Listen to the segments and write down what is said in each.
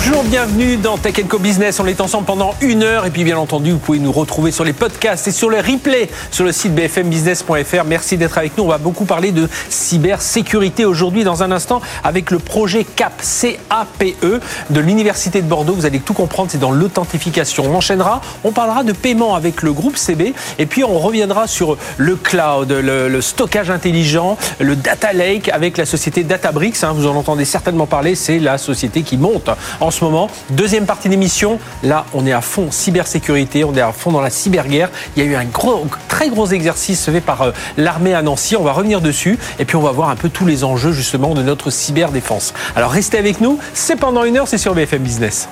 Bonjour, bienvenue dans Tech Co Business. On est ensemble pendant une heure et puis bien entendu, vous pouvez nous retrouver sur les podcasts et sur les replays sur le site bfmbusiness.fr. Merci d'être avec nous. On va beaucoup parler de cybersécurité aujourd'hui dans un instant avec le projet CAP, C-A-P-E de l'Université de Bordeaux. Vous allez tout comprendre, c'est dans l'authentification. On enchaînera, on parlera de paiement avec le groupe CB et puis on reviendra sur le cloud, le, stockage intelligent, le data lake avec la société Databricks. Hein. vous en entendez certainement parler, c'est la société qui monte ce moment. Deuxième partie d'émission, là on est à fond cybersécurité, on est à fond dans la cyberguerre. Il y a eu un gros, très gros exercice fait par euh, l'armée à Nancy, on va revenir dessus et puis on va voir un peu tous les enjeux justement de notre cyberdéfense. Alors restez avec nous, c'est pendant une heure, c'est sur BFM Business.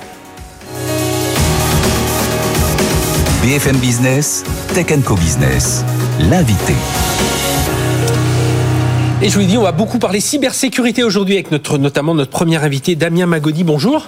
BFM Business, Tech Co Business, l'invité. Et je vous dis, on va beaucoup parler cybersécurité aujourd'hui avec notre, notamment notre premier invité, Damien Magodi. Bonjour.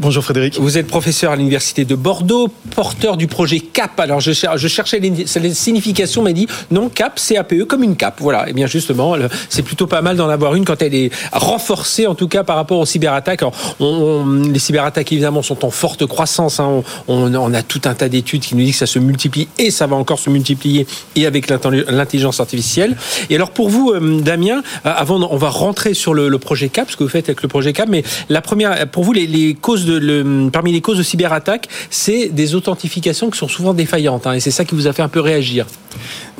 Bonjour Frédéric. Vous êtes professeur à l'université de Bordeaux, porteur du projet CAP. Alors je, cherchais les, les significations, m'a dit non CAP, CAPE comme une CAP. Voilà. Et eh bien justement, c'est plutôt pas mal d'en avoir une quand elle est renforcée, en tout cas par rapport aux cyberattaques. les cyberattaques évidemment sont en forte croissance. Hein. On, a tout un tas d'études qui nous disent que ça se multiplie et ça va encore se multiplier et avec l'intelligence artificielle. Et alors pour vous, euh, Damien, euh, avant on va rentrer sur le, projet CAP, ce que vous faites avec le projet CAP, mais la première, pour vous les causes parmi les causes de cyberattaque, c'est des authentifications qui sont souvent défaillantes. Hein, et c'est ça qui vous a fait un peu réagir.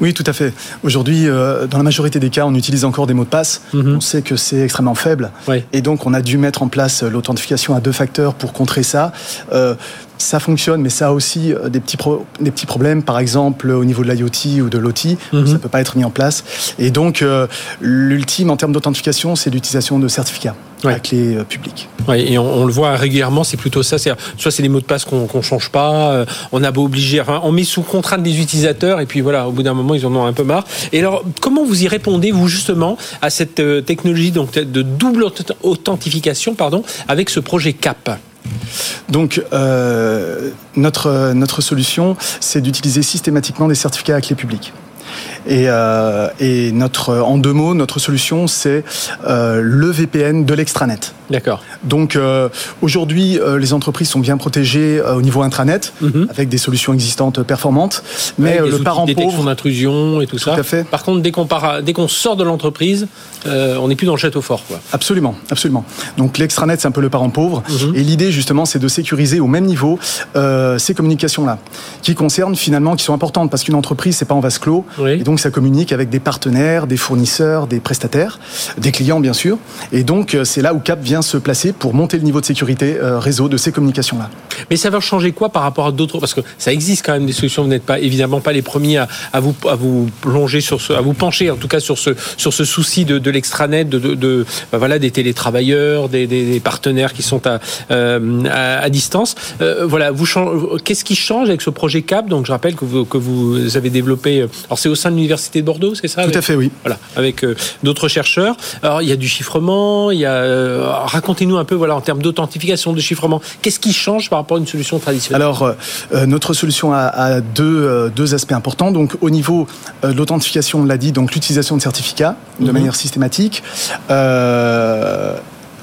Oui, tout à fait. Aujourd'hui, euh, dans la majorité des cas, on utilise encore des mots de passe. Mhm. On sait que c'est extrêmement faible. Et donc, on a dû mettre en place l'authentification à deux facteurs pour contrer ça. Euh, ça fonctionne, mais ça a aussi euh, des petits, des petits problèmes, par exemple au niveau de l'IoT ou de l'OT, mhm. ça ne peut pas être mis en place. Et donc, l'ultime en termes d'authentification, c'est l'utilisation de certificats ouais. à clé euh, publique. et on, le voit régulièrement, c'est plutôt ça. Soit c'est les mots de passe qu'on ne change pas, euh, on a beau obliger, enfin, on met sous contrainte des utilisateurs, et puis voilà, au bout d'un moment, ils en ont un peu marre. Et alors, comment vous y répondez, vous, justement, à cette euh, technologie donc, de double authentification pardon, avec ce projet CAP? Donc, notre, notre solution, c'est d'utiliser systématiquement des certificats à clé publique. Et, euh, et, notre, en deux mots, notre solution, c'est euh, le VPN de l'extranet. D'accord. Donc euh, aujourd'hui, les entreprises sont bien protégées au niveau intranet, mhm. avec des solutions existantes performantes. Mais le parent pauvre, d'intrusion et tout, ça. à fait. Par contre, dès qu'on dès qu'on sort de l'entreprise, on n'est plus dans le château fort, quoi. Absolument, absolument. Donc l'extranet, c'est un peu le parent pauvre. Mhm. Et l'idée justement, c'est de sécuriser au même niveau ces communications-là, qui concernent finalement, qui sont importantes parce qu'une entreprise, c'est pas en vase clos. Et donc ça communique avec des partenaires, des fournisseurs, des prestataires, des clients bien sûr. Et donc c'est là où Cap vient se placer pour monter le niveau de sécurité euh, réseau de ces communications-là. Mais ça va changer quoi par rapport à d'autres Parce que ça existe quand même des solutions. Vous n'êtes pas évidemment pas les premiers à, vous plonger sur ce, à vous pencher en tout cas sur ce sur ce souci de, l'extranet, de, bah voilà des télétravailleurs, des, partenaires qui sont à euh, distance. Euh, voilà, qu'est-ce qui change avec ce projet Cap? Donc je rappelle que vous que vous avez développé. Alors c'est au sein l'université de Bordeaux, c'est ça Tout à fait, oui. Voilà, avec d'autres chercheurs. Alors il y a du chiffrement, il y a racontez-nous un peu, voilà, en termes d'authentification, de chiffrement, qu'est-ce qui change par rapport à une solution traditionnelle? Alors, euh, euh, notre solution a, deux, euh, deux, aspects importants. Donc, au niveau de l'authentification, on l'a dit, donc l'utilisation de certificats de mhm. manière systématique.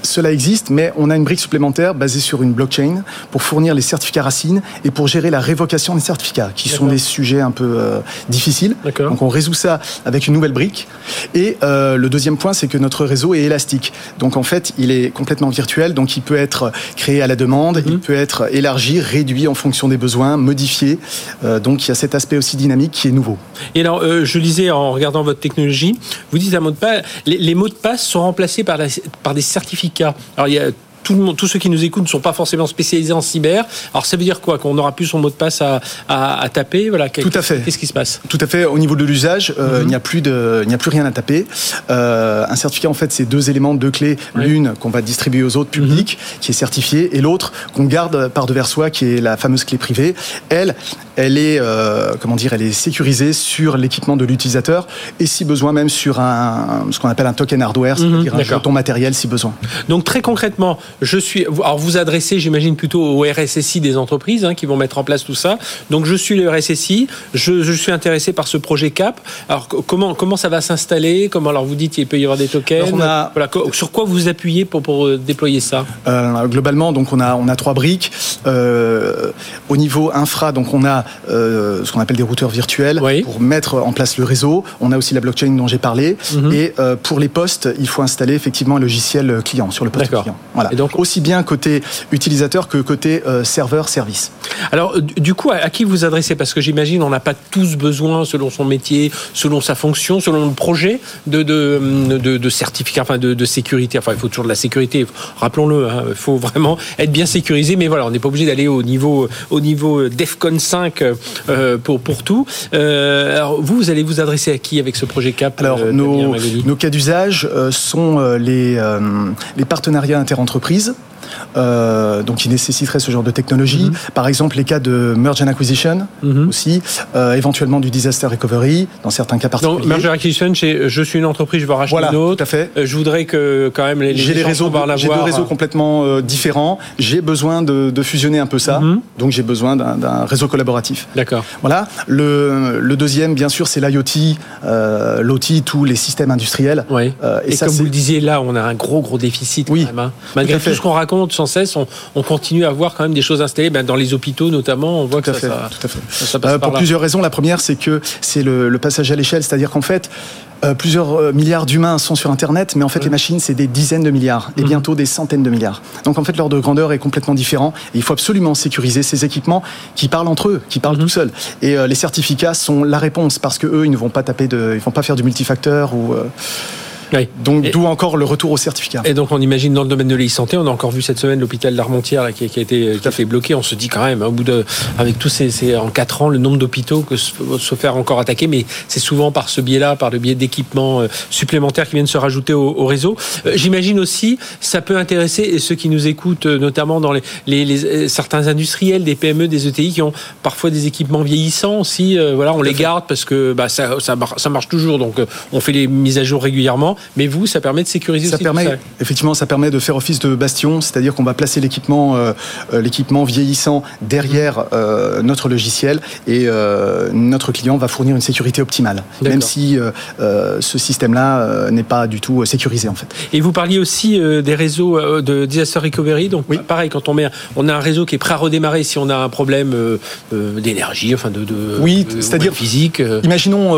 Cela existe, mais on a une brique supplémentaire basée sur une blockchain pour fournir les certificats racines et pour gérer la révocation des certificats, qui sont des sujets un peu euh, difficiles. Donc on résout ça avec une nouvelle brique. Et euh, le deuxième point, c'est que notre réseau est élastique. Donc en fait, il est complètement virtuel, donc il peut être créé à la demande, il mhm. peut être élargi, réduit en fonction des besoins, modifié. Euh, donc il y a cet aspect aussi dynamique qui est nouveau. Et alors, je lisais en regardant votre technologie, vous dites à mot de passe, les, mots de passe sont remplacés par, par des certificats alors il tous ceux qui nous écoutent ne sont pas forcément spécialisés en cyber. Alors ça veut dire quoi Qu'on n'aura plus son mot de passe à, taper? Voilà, Tout à fait. Qu'est-ce qui se passe? Tout à fait. Au niveau de l'usage, euh, mhm. il n'y a plus de, il n'y a plus rien à taper. Euh, un certificat, en fait, c'est deux éléments, deux clés. L'une qu'on va distribuer aux autres publics, mhm. qui est certifiée, et l'autre qu'on garde par devers soi, qui est la fameuse clé privée. Elle, elle est, euh, comment dire, elle est sécurisée sur l'équipement de l'utilisateur et si besoin même sur un, ce qu'on appelle un token hardware, c'est-à-dire mhm. un jeton matériel si besoin. Donc très concrètement, je suis. Alors, vous adressez, j'imagine, plutôt au RSSI des entreprises hein, qui vont mettre en place tout ça. Donc, je suis le RSSI. Je, je suis intéressé par ce projet CAP. Alors, comment, comment ça va s'installer? Comment, alors, vous dites qu'il peut y avoir des tokens? Voilà, Sur quoi vous appuyez pour, pour euh, déployer ça? Euh, Globalement, donc, on a, on a trois briques. Euh, au niveau infra, donc, on a euh, ce qu'on appelle des routeurs virtuels pour mettre en place le réseau. On a aussi la blockchain dont j'ai parlé. Mhm. Et pour les postes, il faut installer effectivement un logiciel client sur le poste client. Voilà. Et donc, aussi bien côté utilisateur que côté serveur service. Alors, du coup, à qui vous adressez? Parce que j'imagine on n'a pas tous besoin, selon son métier, selon sa fonction, selon le projet, de, de, de, certificat, enfin de, sécurité. Enfin, il faut toujours de la sécurité, rappelons-le. Hein. il faut vraiment être bien sécurisé. Mais voilà, on n'est pas obligé d'aller au niveau, au niveau DEFCON 5 euh, pour, pour tout. Euh, alors, vous, vous allez vous adresser à qui avec ce projet CAP Alors, euh, nos, nos, cas d'usage sont les, les partenariats interentreprises. pisa Euh, donc qui nécessiterait ce genre de technologie. Mhm. Par exemple, les cas de merge and acquisition mhm. aussi, euh, éventuellement du disaster recovery dans certains cas particuliers. Donc merge and acquisition, c'est je suis une entreprise, je veux racheter une autre. Tout à fait. Euh, je voudrais que quand même les, les des réseaux, j'ai deux réseaux complètement différents. J'ai besoin de, de, fusionner un peu ça. Mhm. Donc j'ai besoin d'un réseau collaboratif. D'accord. Voilà. Le, le, deuxième, bien sûr, c'est l'IoT, euh, l'OT, tous les systèmes industriels. Oui. et, et comme vous le disiez, là, on a un gros gros déficit. Oui. Quand même, hein. Malgré tout, tout ce qu'on raconte sans cesse, on, continue à voir quand même des choses installées. Ben, dans les hôpitaux notamment, on voit que ça, tout à fait. Euh, pour plusieurs raisons. La première, c'est que c'est le, passage à l'échelle, c'est-à-dire qu'en fait, euh, plusieurs euh, milliards d'humains sont sur Internet, mais en fait, les machines, c'est des dizaines de milliards et mhm. bientôt des centaines de milliards. Donc, en fait, l'ordre de grandeur est complètement différent et il faut absolument sécuriser ces équipements qui parlent entre eux, qui parlent mhm. tout seuls. Et les certificats sont la réponse parce que eux, ils ne vont pas taper de, ils vont pas faire du multifacteur ou donc d'où encore le retour au certificat. Et donc on imagine dans le domaine de l'e-santé, on a encore vu cette semaine l'hôpital d'Armentières qui, qui, a été qui a fait bloqué. On se dit quand même, hein, au bout de, avec tous ces, en quatre ans, le nombre d'hôpitaux que se, faire encore attaquer, mais c'est souvent par ce biais-là, par le biais d'équipements euh, supplémentaires qui viennent se rajouter au, réseau. Euh, j'imagine aussi, ça peut intéresser ceux qui nous écoutent, euh, notamment dans les, les, certains industriels, des PME, des ETI qui ont parfois des équipements vieillissants aussi. voilà, on les garde parce que bah, ça, ça, ça marche toujours, donc on fait les mises à jour régulièrement. Mais vous, ça permet de sécuriser ça aussi permet, ça. Effectivement, ça permet de faire office de bastion, c'est-à-dire qu'on va placer l'équipement, euh, euh, l'équipement vieillissant derrière euh, notre logiciel et notre client va fournir une sécurité optimale, même si ce système-là n'est pas du tout sécurisé en fait. Et vous parliez aussi des réseaux de disaster recovery, donc pareil, quand on met, on a un réseau qui est prêt à redémarrer si on a un problème d'énergie, enfin de, de oui, c'est-à-dire physique. Imaginons,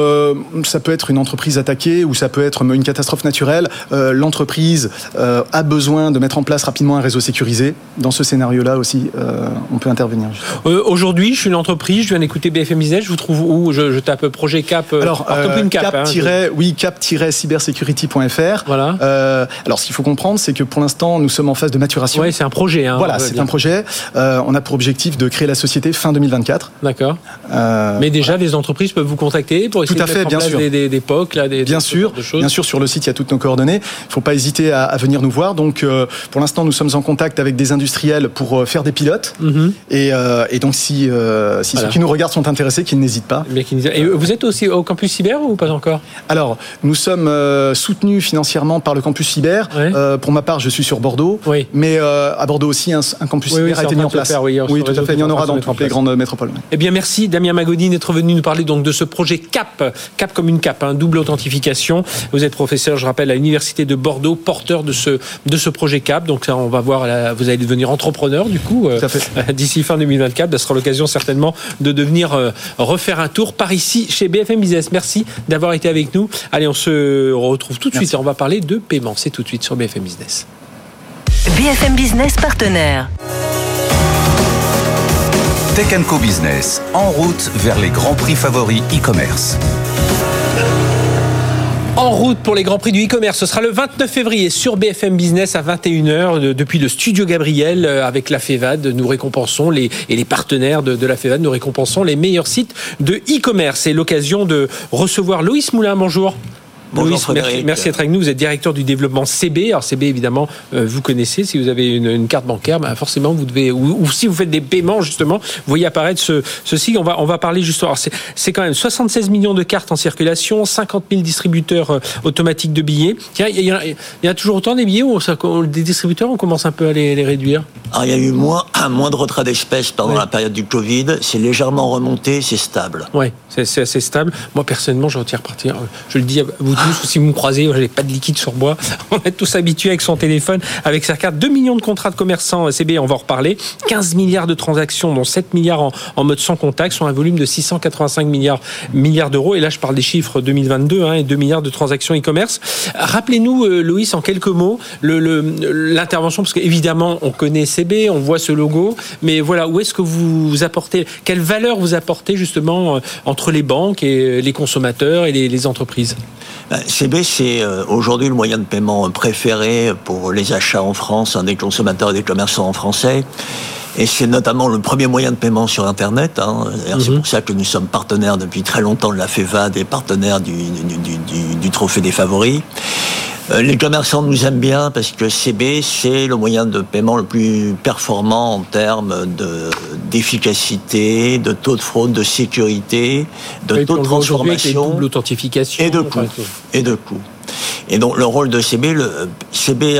ça peut être une entreprise attaquée ou ça peut être une catastrophe naturelle, euh, l'entreprise euh, a besoin de mettre en place rapidement un réseau sécurisé. Dans ce scénario-là aussi, euh, on peut intervenir. Aujourd'hui, je suis une entreprise, je viens d'écouter BFM Business, je vous trouve où? Je, tape projet Cap. Alors, Cap, hein, oui, cap-cybersecurity.fr. Voilà. alors, ce qu'il faut comprendre, c'est que pour l'instant, nous sommes en phase de maturation. Oui, c'est un projet. Hein, voilà, c'est un projet. on a pour objectif de créer la société fin 2024. D'accord. Mais déjà, des entreprises peuvent vous contacter pour essayer tout à fait, de bien sûr. des, des, des POC, là, des, bien sûr, bien sûr, sur le site il y a toutes nos coordonnées. Il ne faut pas hésiter à, venir nous voir. Donc, euh, pour l'instant, nous sommes en contact avec des industriels pour euh, faire des pilotes. Mhm. Euh, et, donc, si, si ceux qui nous regardent sont intéressés, qu'ils n'hésitent pas. Et vous êtes aussi au campus cyber ou pas encore? Alors, nous sommes soutenus financièrement par le campus cyber. pour ma part, je suis sur Bordeaux. Oui. Mais à Bordeaux aussi, un, campus cyber a été mis en place. oui, tout à fait. Il y en aura dans toutes les grandes métropoles. Eh bien, merci Damien Magoni d'être venu nous parler donc de ce projet CAP, CAP comme une CAP, un double authentification. Vous êtes professeur, je rappelle, à l'université de Bordeaux, porteur de ce, de ce projet CAP. Donc ça, on va voir, vous allez devenir entrepreneur du coup euh, d'ici fin 2024. Ça sera l'occasion certainement de devenir euh, refaire un tour par ici chez BFM Business. Merci d'avoir été avec nous. Allez, on se retrouve tout de suite et on va parler de paiement. C'est tout de suite sur BFM Business. BFM Business partenaire. Tech Co Business, en route vers les grands prix favoris e-commerce. Route pour les Grands Prix du e-commerce, ce sera le 29 février sur BFM Business à 21h depuis le studio Gabriel euh, avec la FEVAD. Nous récompensons les, et les partenaires de, de la FEVAD, nous récompensons les meilleurs sites de e-commerce. C'est l'occasion de recevoir Loïs Moulin. Bonjour. Bonjour merci, merci d'être avec nous. Vous êtes directeur du développement CB. Alors CB, évidemment, euh, vous connaissez. Si vous avez une, carte bancaire, bah, forcément, vous devez, ou, si vous faites des paiements, justement, vous voyez apparaître ce, ceci. On va, on va parler justement. C'est quand même 76 millions de cartes en circulation, 50 000 distributeurs euh, automatiques de billets. Il y, y a toujours autant des billets ou des distributeurs, on commence un peu à les, les réduire? Alors, il y a eu moins, moins de retrait d'espèces pendant la période du Covid. C'est légèrement remonté, c'est stable. Oui, c'est assez stable. Moi, personnellement, je retire partir. Je le dis à vous tous, si vous me croisez, j'ai pas de liquide sur bois. On est tous habitués avec son téléphone, avec sa carte. 2 millions de contrats de commerçants CB, on va en reparler. 15 milliards de transactions, dont 7 milliards en, mode sans contact, sur un volume de 685 milliards, milliards d'euros. Et là, je parle des chiffres 2022 hein, et 2 milliards de transactions e-commerce. Rappelez-nous, euh, Loïs, en quelques mots, l'intervention, parce qu'évidemment, on connaît CB, on voit ce logo, mais voilà, où est-ce que vous apportez, quelle valeur vous apportez justement euh, entre les banques et les consommateurs et les entreprises? Ben, CB, c'est euh, aujourd'hui le moyen de paiement préféré pour les achats en France, des consommateurs et des commerçants en français. Et c'est notamment le premier moyen de paiement sur Internet. Hein. C'est mhm. pour ça que nous sommes partenaires depuis très longtemps de la FEVA, des partenaires du, du Trophée des Favoris. Euh, les commerçants nous aiment bien parce que CB, c'est le moyen de paiement le plus performant en termes d'efficacité, de taux de fraude, de sécurité, de taux de transformation. Et de coût. Et de coût. Et donc le rôle de CB, le, CB,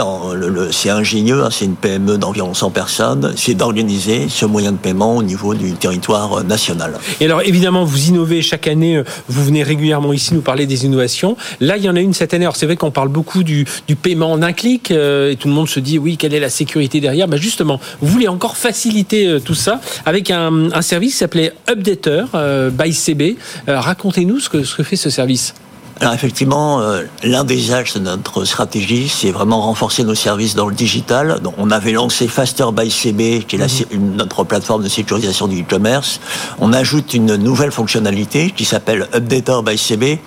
c'est ingénieux, hein, c'est une PME d'environ 100 personnes, c'est d'organiser ce moyen de paiement au niveau du territoire national. Et alors évidemment, vous innovez chaque année, euh, vous venez régulièrement ici nous parler des innovations. Là, il y en a une cette année. Alors c'est vrai qu'on parle beaucoup du, paiement en un clic euh, et tout le monde se dit oui, quelle est la sécurité derrière? Bah Justement, vous voulez encore faciliter euh, tout ça avec un, service qui s'appelait Updater by CB. Racontez-nous ce que fait ce service. Alors effectivement, euh, l'un des axes de notre stratégie, c'est vraiment renforcer nos services dans le digital. Donc, on avait lancé Faster by CB, qui est mhm. notre plateforme de sécurisation du e-commerce. On ajoute une nouvelle fonctionnalité qui s'appelle Updater by CB.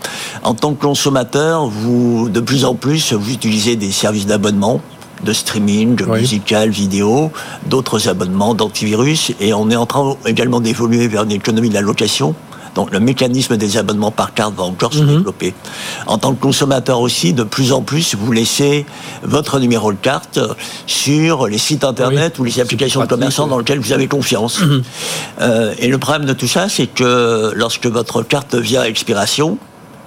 En tant que consommateur, vous, de plus en plus, vous utilisez des services d'abonnement de streaming, de musical, vidéo, d'autres abonnements d'antivirus, et on est en train également d'évoluer vers une économie de la location donc le mécanisme des abonnements par carte va encore se mhm. développer. En tant que consommateur aussi, de plus en plus, vous laissez votre numéro de carte sur les sites internet ou les applications de commerçants dans lesquels vous avez confiance. Mhm. Euh, et le problème de tout ça, c'est que lorsque votre carte vient à expiration,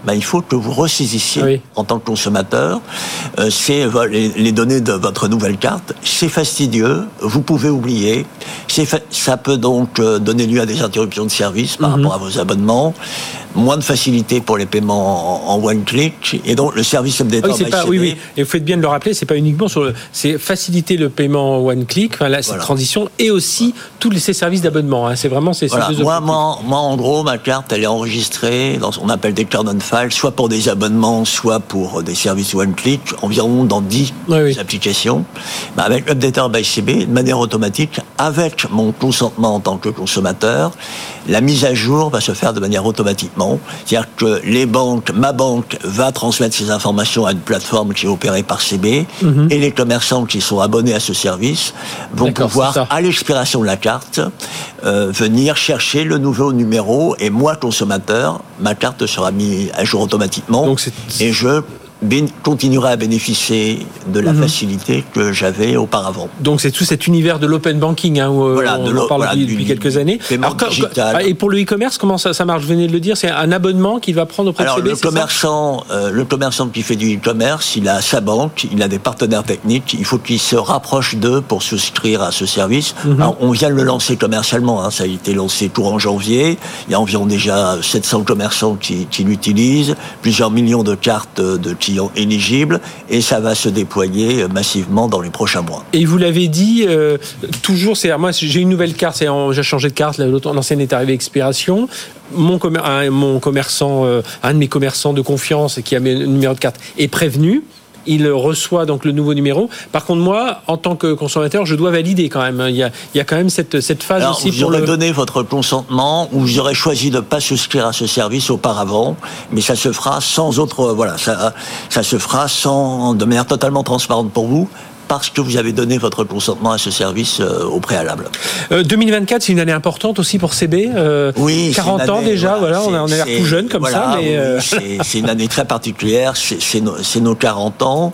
ben, il faut que vous ressaisissiez en tant que consommateur euh, c'est les, données de votre nouvelle carte. C'est fastidieux, vous pouvez oublier. Ça peut donc euh, donner lieu à des interruptions de service par mhm. rapport à vos abonnements moins de facilité pour les paiements en, one click et donc le service update oui, pas, oui, oui, et vous faites bien de le rappeler, c'est pas uniquement sur le, c'est faciliter le paiement en one click, enfin, là, cette transition et aussi tous ces services d'abonnement. Hein. c'est vraiment ces, voilà. moi, moi, en gros, ma carte, elle est enregistrée dans ce qu'on appelle des card soit pour des abonnements, soit pour des services one click, environ dans 10 applications. Bah, avec Updater by CB, de manière automatique, avec mon consentement en tant que consommateur, la mise à jour va se faire de manière automatiquement. C'est-à-dire que les banques, ma banque va transmettre ces informations à une plateforme qui est opérée par CB mhm. et les commerçants qui sont abonnés à ce service vont pouvoir, à l'expiration de la carte, euh, venir chercher le nouveau numéro et moi, consommateur, ma carte sera mise à jour automatiquement Donc et je continuera à bénéficier de la mhm. facilité que j'avais auparavant. Donc c'est tout cet univers de l'open banking hein, où euh, on en parle depuis, quelques années. et pour le e-commerce, comment ça, ça, marche? Vous venez de le dire, c'est un abonnement qu'il va prendre auprès Alors, de CB, le commerçant, euh, le commerçant qui fait du e-commerce, il a sa banque, il a des partenaires techniques, il faut qu'il se rapproche d'eux pour souscrire à ce service. Mhm. on vient de le lancer commercialement, hein, ça a été lancé en janvier. Il y a environ déjà 700 commerçants qui, qui l'utilisent, plusieurs millions de cartes de clients éligibles et ça va se déployer massivement dans les prochains mois. Et vous l'avez dit, euh, toujours, c'est moi j'ai une nouvelle carte, j'ai changé de carte, l'ancienne est arrivée à expiration. Mon, mon commerçant, euh, un de mes commerçants de confiance qui a mes numéro de carte est prévenu il reçoit donc le nouveau numéro. Par contre, moi, en tant que consommateur, je dois valider quand même. Il y a, il y a quand même cette, cette phase Alors, aussi. Vous aurez donné votre consentement ou vous aurez choisi de ne pas souscrire à ce service auparavant, mais ça se fera sans autre. Voilà, ça, ça se fera sans, de manière totalement transparente pour vous parce que vous avez donné votre consentement à ce service euh, au préalable. 2024, c'est une année importante aussi pour CB. oui, 40 ans déjà, voilà, on a, l'air tout jeune comme ça. Mais c'est une année très particulière, c'est nos, nos, 40 ans.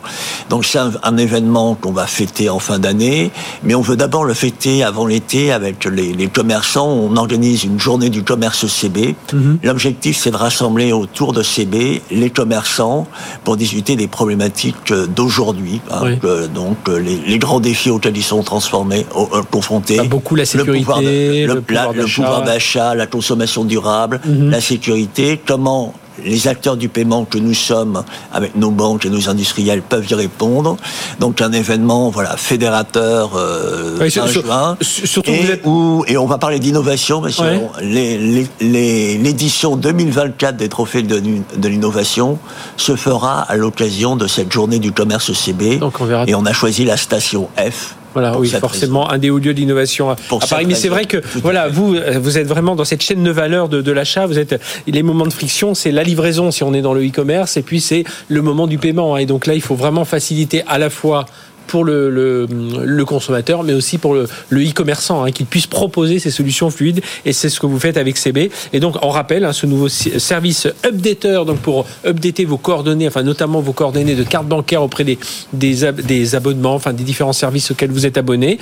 Donc c'est un, événement qu'on va fêter en fin d'année, mais on veut d'abord le fêter avant l'été avec les, les, commerçants. On organise une journée du commerce CB. Mhm. L'objectif, c'est de rassembler autour de CB les commerçants pour discuter des problématiques d'aujourd'hui. Hein, donc les, grands défis auxquels ils sont transformés, euh, confrontés. Bah, beaucoup la sécurité, le pouvoir d'achat, la, consommation durable, mhm. la sécurité. Comment les acteurs du paiement que nous sommes, avec nos banques et nos industriels, peuvent y répondre. Donc un événement voilà, fédérateur euh, juin. Surtout et, où, et on va parler d'innovation, parce que l'édition 2024 des trophées de, de l'innovation se fera à l'occasion de cette journée du commerce CB. Et on a choisi la station F voilà, oui, forcément, un des hauts lieux d'innovation à, Paris. Mais c'est vrai que, voilà, vous, vous êtes vraiment dans cette chaîne de valeur de, de l'achat. Vous êtes, les moments de friction, c'est la livraison si on est dans le e-commerce, et puis c'est le moment du paiement. Et donc là, il faut vraiment faciliter à la fois pour le, le, consommateur, mais aussi pour le e-commerçant, hein, qu'il puisse proposer ces solutions fluides. Et c'est ce que vous faites avec CB. Et donc, on rappelle hein, ce nouveau service updater, donc pour updater vos coordonnées, enfin notamment vos coordonnées de carte bancaire auprès des, des, des abonnements, enfin des différents services auxquels vous êtes abonné.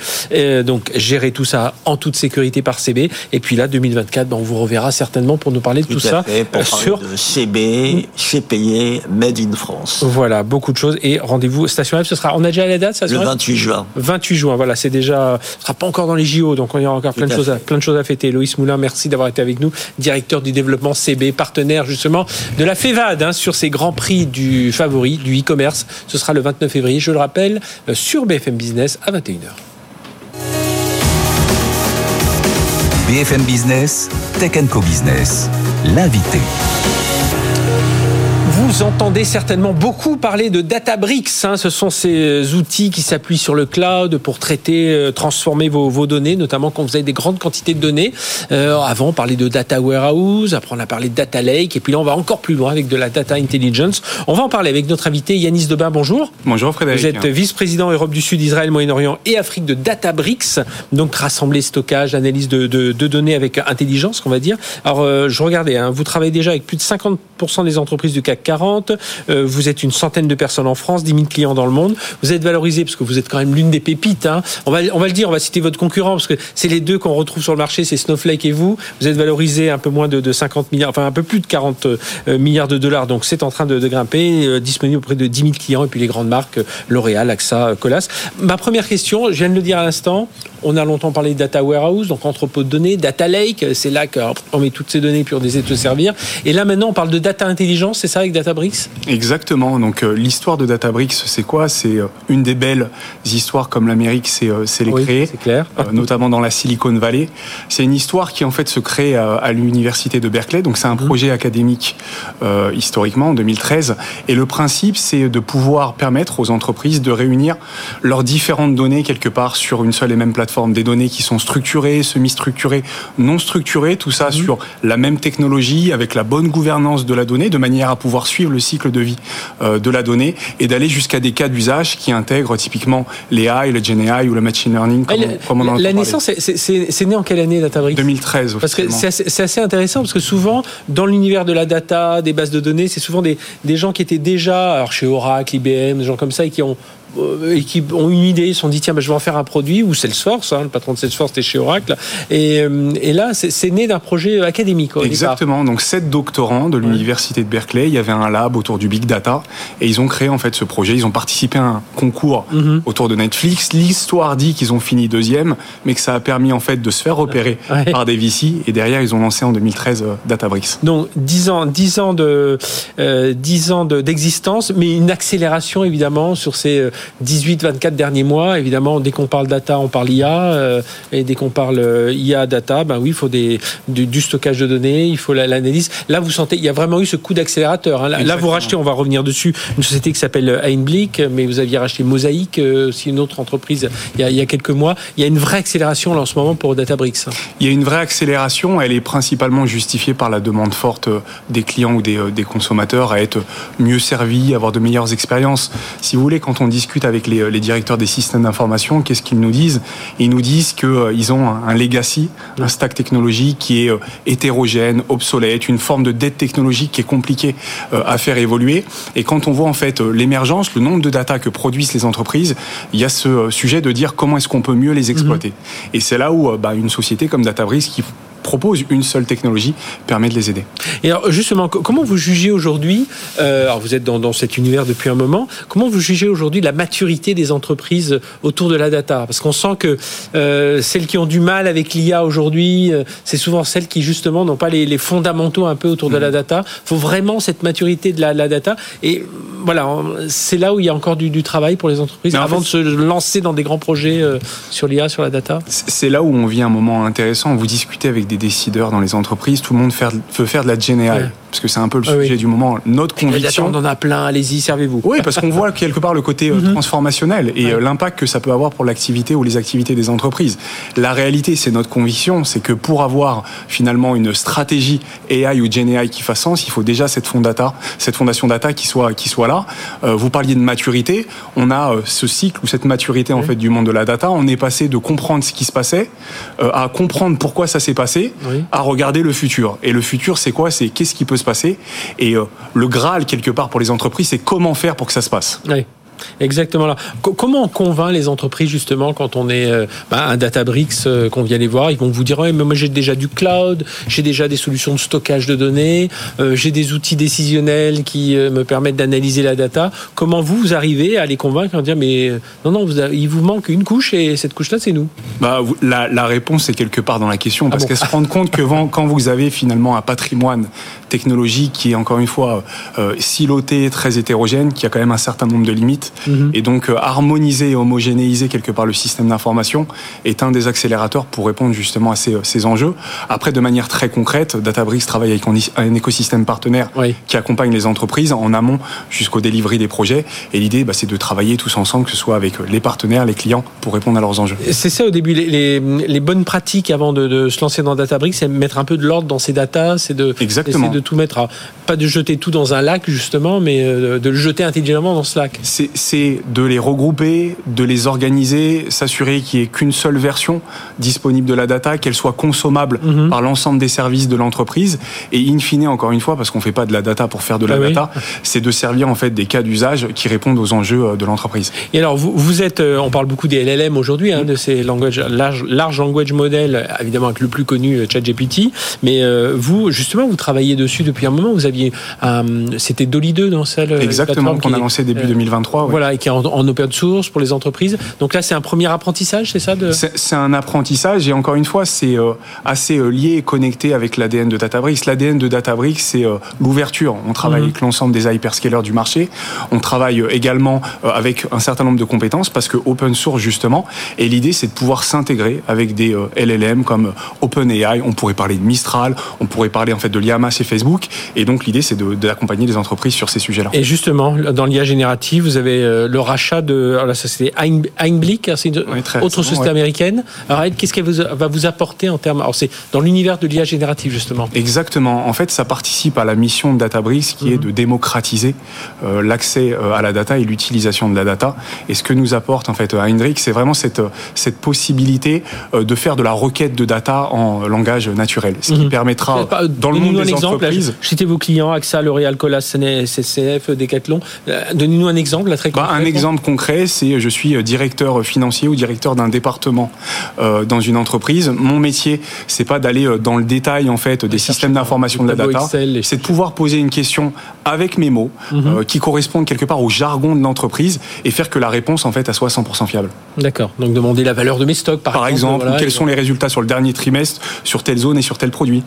donc, gérer tout ça en toute sécurité par CB. Et puis là, 2024, ben, on vous reverra certainement pour nous parler de tout, ça pour sur de CB, CPI, Made in France. Voilà, beaucoup de choses. Et rendez-vous Station F, ce sera. On a déjà la date le 28 juin. 28 juin, voilà, c'est déjà. Ce sera pas encore dans les JO, donc on y aura encore plein de, choses à, plein de choses à fêter. Loïs Moulin, merci d'avoir été avec nous, directeur du développement CB, partenaire justement de la FEVAD hein, sur ces grands prix du favori, du e-commerce. Ce sera le 29 février, je le rappelle, euh, sur BFM Business à 21h. BFM Business, Tech Co Business, l'invité. Vous entendez certainement beaucoup parler de Databricks. Hein. Ce sont ces outils qui s'appuient sur le cloud pour traiter, euh, transformer vos, données, notamment quand vous avez des grandes quantités de données. Euh, avant, on parlait de data warehouse. Après, on a parlé de data lake. Et puis là, on va encore plus loin avec de la data intelligence. On va en parler avec notre invité Yanis Debin. Bonjour. Bonjour Frédéric. Vous êtes vice-président Europe du Sud, Israël, Moyen-Orient et Afrique de Databricks. Donc rassembler, stockage, analyse de, données avec intelligence, qu'on va dire. Alors, euh, je regardais. Hein, vous travaillez déjà avec plus de 50% des entreprises du CAC 40. Euh, vous êtes une centaine de personnes en France, 10 000 clients dans le monde. Vous êtes valorisé parce que vous êtes quand même l'une des pépites. Hein. On, va, le dire, on va citer votre concurrent parce que c'est les deux qu'on retrouve sur le marché, c'est Snowflake et vous. Vous êtes valorisé un peu moins de, 50 milliards, enfin un peu plus de 40 euh, milliards de dollars. Donc c'est en train de, grimper, euh, disponible auprès de 10 000 clients et puis les grandes marques L'Oréal, AXA, Colas. Ma première question, je viens de le dire à l'instant, on a longtemps parlé de data warehouse, donc entrepôt de données, data lake, c'est là qu'on met toutes ces données puis on essaie de se servir. Et là maintenant, on parle de data intelligence, c'est ça avec Databricks Exactement. Donc euh, l'histoire de Databricks, c'est quoi? C'est euh, une des belles histoires comme l'Amérique c'est euh, les oui, créer, clair. notamment dans la Silicon Valley. C'est une histoire qui en fait se crée à, l'université de Berkeley. Donc c'est un mhm. projet académique historiquement en 2013. Et le principe, c'est de pouvoir permettre aux entreprises de réunir leurs différentes données quelque part sur une seule et même plateforme forme des données qui sont structurées, semi-structurées, non structurées, tout ça mhm. sur la même technologie, avec la bonne gouvernance de la donnée, de manière à pouvoir suivre le cycle de vie euh, de la donnée et d'aller jusqu'à des cas d'usage qui intègrent typiquement les AI, le Gen AI ou le machine learning. Comme, la, la naissance, c'est né en quelle année Databricks 2013. Parce que c'est assez, intéressant parce que souvent dans l'univers de la data, des bases de données, c'est souvent des, des gens qui étaient déjà, alors chez Oracle, IBM, des gens comme ça, et qui ont et qui ont une idée, ils se sont dit tiens, ben, je vais en faire un produit, ou Salesforce, hein, le patron de Salesforce était chez Oracle, et, euh, et là, c'est né d'un projet académique. Exactement, donc sept doctorants de l'université de Berkeley, il y avait un lab autour du big data, et ils ont créé en fait ce projet, ils ont participé à un concours mhm. autour de Netflix. L'histoire dit qu'ils ont fini deuxième, mais que ça a permis en fait de se faire repérer par des VC, et derrière ils ont lancé en 2013 euh, Databricks. Donc 10 ans, 10 ans de, euh, 10 ans d'existence, mais une accélération évidemment sur ces 18-24 derniers mois, évidemment, dès qu'on parle data, on parle IA, euh, et dès qu'on parle euh, IA data, ben oui, il faut des, du, stockage de données, il faut l'analyse. Là, vous sentez, il y a vraiment eu ce coup d'accélérateur. Hein. Là, vous rachetez, on va revenir dessus, une société qui s'appelle Einblick, mais vous aviez racheté Mosaic, euh, aussi une autre entreprise, il y, a, il y, a, quelques mois. Il y a une vraie accélération là en ce moment pour Databricks. Il y a une vraie accélération, elle est principalement justifiée par la demande forte des clients ou des, des consommateurs à être mieux servis, avoir de meilleures expériences. Si vous voulez, quand on discute discute avec les, les directeurs des systèmes d'information, qu'est-ce qu'ils nous disent? Ils nous disent qu'ils ont un, legacy, un stack technologique qui est hétérogène, obsolète, une forme de dette technologique qui est compliquée à faire évoluer. Et quand on voit en fait l'émergence, le nombre de data que produisent les entreprises, il y a ce sujet de dire comment est-ce qu'on peut mieux les exploiter. Mhm. Et c'est là où bah, une société comme DataBricks qui propose une seule technologie permet de les aider. Et alors justement, comment vous jugez aujourd'hui, euh, alors vous êtes dans, dans, cet univers depuis un moment, comment vous jugez aujourd'hui la maturité des entreprises autour de la data? Parce qu'on sent que euh, celles qui ont du mal avec l'IA aujourd'hui, euh, c'est souvent celles qui justement n'ont pas les, les, fondamentaux un peu autour de la mm. data. Il faut vraiment cette maturité de la, la data. Et voilà, c'est là où il y a encore du, du travail pour les entreprises avant de se lancer dans des grands projets sur l'IA, sur la data. C'est là où on vit un moment intéressant. Vous discutez avec des décideurs dans les entreprises, tout le monde veut faire de la GNI parce que c'est un peu le ah sujet du moment. Notre conviction. on en a plein, allez-y, servez-vous. Oui, parce qu'on voit quelque part le côté euh, mhm. transformationnel et euh, l'impact que ça peut avoir pour l'activité ou les activités des entreprises. La réalité, c'est notre conviction, c'est que pour avoir finalement une stratégie AI ou GenAI qui fasse sens, il faut déjà cette, data, cette fondation data qui soit, qui soit là. Euh, vous parliez de maturité, on a ce cycle ou cette maturité en fait du monde de la data. On est passé de comprendre ce qui se passait à comprendre pourquoi ça s'est passé, à regarder le futur. Et le futur, c'est quoi? C'est qu'est-ce qui peut se passer? Et euh, le Graal, quelque part, pour les entreprises, c'est comment faire pour que ça se passe. Exactement là. comment on convainc les entreprises justement quand on est euh, bah, un Databricks euh, qu'on vient les voir, ils vont vous dire mais moi j'ai déjà du cloud, j'ai déjà des solutions de stockage de données, euh, j'ai des outils décisionnels qui me permettent d'analyser la data. Comment vous, vous arrivez à les convaincre en dire mais non non il vous manque une couche et cette couche là c'est nous. Bah, la, réponse est quelque part dans la question ah parce qu'elles se rendent compte que quand vous avez finalement un patrimoine technologique qui est encore une fois siloté, très hétérogène, qui a quand même un certain nombre de limites Mhm. Et donc, euh, harmoniser et homogénéiser quelque part le système d'information est un des accélérateurs pour répondre justement à ces, euh, ces enjeux. Après, de manière très concrète, Databricks travaille avec un écosystème partenaire qui accompagne les entreprises en amont jusqu'au delivery des projets. Et l'idée, bah, c'est de travailler tous ensemble, que ce soit avec euh, les partenaires, les clients, pour répondre à leurs enjeux. C'est ça au début, les, les, bonnes pratiques avant de, de, se lancer dans Databricks, c'est mettre un peu de l'ordre dans ces datas, c'est de, Exactement. De tout mettre à, pas de jeter tout dans un lac justement, mais de le jeter intelligemment dans ce lac c'est de les regrouper, de les organiser, s'assurer qu'il n'y ait qu'une seule version disponible de la data, qu'elle soit consommable mhm. par l'ensemble des services de l'entreprise. Et in fine, encore une fois, parce qu'on ne fait pas de la data pour faire de la ah data, c'est de servir en fait des cas d'usage qui répondent aux enjeux euh, de l'entreprise. Et alors, vous, vous êtes, euh, on parle beaucoup des LLM aujourd'hui, hein, de ces language, large, large language model, évidemment avec le plus connu euh, ChatGPT. Mais vous, justement, vous travaillez dessus depuis un moment. Vous aviez, c'était Dolly 2 dans celle. Exactement, qu'on a lancé début 2023. Voilà, et qui est en, open source pour les entreprises. Donc là, c'est un premier apprentissage, c'est ça de... C'est un apprentissage et encore une fois, c'est euh, assez euh, lié et connecté avec l'ADN de Databricks. L'ADN de Databricks, c'est euh, l'ouverture. On travaille mhm. avec l'ensemble des hyperscalers du marché. On travaille également avec un certain nombre de compétences parce que open source justement. Et l'idée, c'est de pouvoir s'intégrer avec des LLM comme OpenAI. On pourrait parler de Mistral. On pourrait parler en fait de chez Facebook. Et donc l'idée, c'est d'accompagner les entreprises sur ces sujets-là. Et justement, dans l'IA générative, vous avez le rachat de la société Einblick, hein, c'est une autre société américaine. Alors, qu'est-ce qu'elle va vous apporter en termes. Alors, c'est dans l'univers de l'IA générative, justement. Exactement. En fait, ça participe à la mission de Databricks qui est mhm. de démocratiser euh, l'accès euh, à la data et l'utilisation de la data. Et ce que nous apporte, en fait, Heinrich, c'est vraiment cette, cette possibilité euh, de faire de la requête de data en langage naturel. Ce qui mhm. permettra, dans le monde des exemple, entreprises. Citez vos clients, AXA, L'Oréal, Colas, CCF, Decathlon. Donnez-nous un exemple, là, très bah, un exemple concret, c'est je suis directeur financier ou directeur d'un département euh, dans une entreprise. Mon métier, c'est pas d'aller euh, dans le détail en fait des systèmes d'information de la data, c'est de pouvoir poser une question avec mes mots mhm. euh, qui correspondent quelque part au jargon de l'entreprise et faire que la réponse en fait elle soit 100% fiable. D'accord. Donc demander la valeur de mes stocks par, par exemple, quels sont les résultats sur le dernier trimestre sur telle zone et sur tel produit.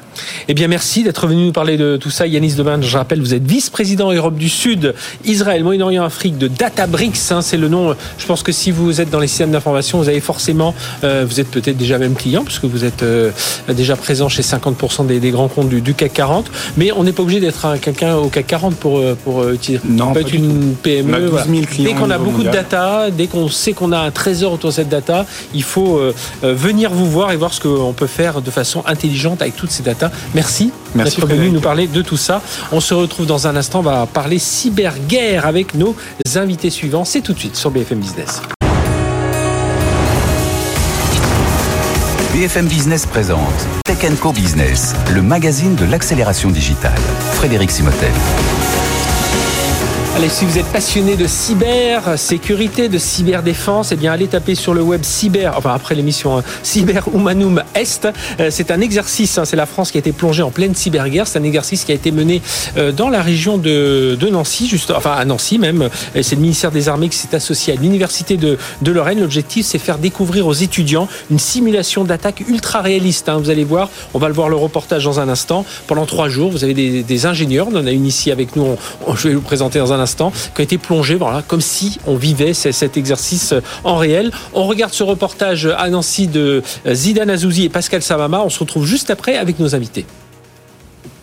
Eh bien merci d'être venu nous parler de tout ça Yanis Deman. Je rappelle vous êtes vice-président Europe du Sud, Israël, Moyen-Orient, Afrique de Databricks Hein, c'est le nom. Je pense que si vous êtes dans les systèmes d'information, vous avez forcément, euh, vous êtes peut-être déjà même client, puisque vous êtes euh, déjà présent chez 50% des, grands comptes du, CAC 40. Mais on n'est pas obligé d'être quelqu'un au CAC 40 pour, euh, pour utiliser. Non, peut être une PME. Dès qu'on a beaucoup de data, dès qu'on sait qu'on a un trésor autour de cette data, il faut venir vous voir et voir ce qu'on peut faire de façon intelligente avec toutes ces data. Merci, Merci d'être venu nous parler de tout ça. On se retrouve dans un instant. On va parler cyberguerre avec nos invités suivants. C'est tout de suite sur BFM Business. BFM Business présente Tech Co Business, le magazine de l'accélération digitale. Frédéric Simotel. Allez, si vous êtes passionné de cyber sécurité, de cyberdéfense, eh bien allez taper sur le web cyber, enfin après l'émission hein, Cyber Humanum Est. Euh, c'est un exercice, hein, c'est la France qui a été plongée en pleine cyberguerre. C'est un exercice qui a été mené euh, dans la région de, Nancy, juste, enfin à Nancy même. C'est le ministère des Armées qui s'est associé à l'université de, Lorraine. L'objectif, c'est faire découvrir aux étudiants une simulation d'attaque ultra réaliste. Hein. Vous allez voir, on va le voir le reportage dans un instant. Pendant trois jours, vous avez des, ingénieurs. On en a une ici avec nous. je vais vous présenter dans un instant, qui a été plongé, voilà, comme si on vivait cet exercice en réel. On regarde ce reportage à Nancy de Zidane Azouzi et Pascal Samama. On se retrouve juste après avec nos invités.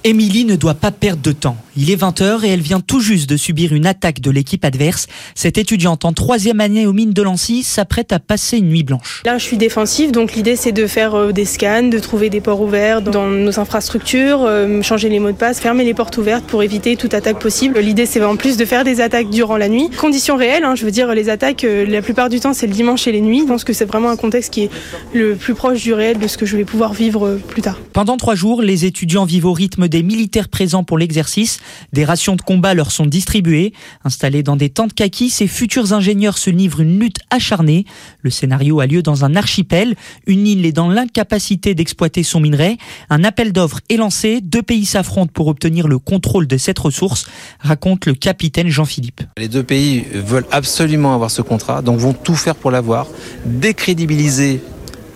Émilie ne doit pas perdre de temps. Il est 20h et elle vient tout juste de subir une attaque de l'équipe adverse. Cette étudiante en troisième année aux mines de Lancy s'apprête à passer une nuit blanche. Là, je suis défensive, donc l'idée c'est de faire euh, des scans, de trouver des ports ouverts dans nos infrastructures, euh, changer les mots de passe, fermer les portes ouvertes pour éviter toute attaque possible. L'idée c'est en plus de faire des attaques durant la nuit. Conditions réelles, hein, je veux dire, les attaques, euh, la plupart du temps c'est le dimanche et les nuits. Je pense que c'est vraiment un contexte qui est le plus proche du réel de ce que je vais pouvoir vivre plus tard. Pendant trois jours, les étudiants vivent au rythme des militaires présents pour l'exercice. Des rations de combat leur sont distribuées. Installés dans des tentes kaki, ces futurs ingénieurs se livrent une lutte acharnée. Le scénario a lieu dans un archipel. Une île est dans l'incapacité d'exploiter son minerai. Un appel d'offres est lancé. Deux pays s'affrontent pour obtenir le contrôle de cette ressource, raconte le capitaine Jean-Philippe. Les deux pays veulent absolument avoir ce contrat, donc vont tout faire pour l'avoir, décrédibiliser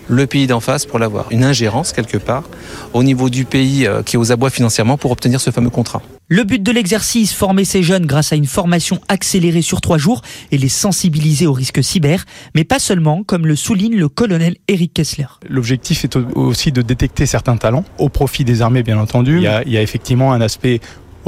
le pays d'en face pour l'avoir. Une ingérence quelque part au niveau du pays euh, qui est aux abois financièrement pour obtenir ce fameux contrat. Le but de l'exercice, former ces jeunes grâce à une formation accélérée sur trois jours et les sensibiliser aux risques cyber, mais pas seulement, comme le souligne le colonel Eric Kessler. L'objectif est aussi de détecter certains talents, au profit des armées bien entendu. Il y a, il y a effectivement un aspect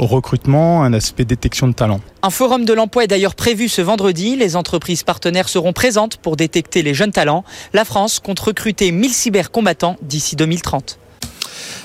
recrutement, un aspect détection de talent. Un forum de l'emploi est d'ailleurs prévu ce vendredi. Les entreprises partenaires seront présentes pour détecter les jeunes talents. La France compte recruter 1000 cybercombattants d'ici 2030.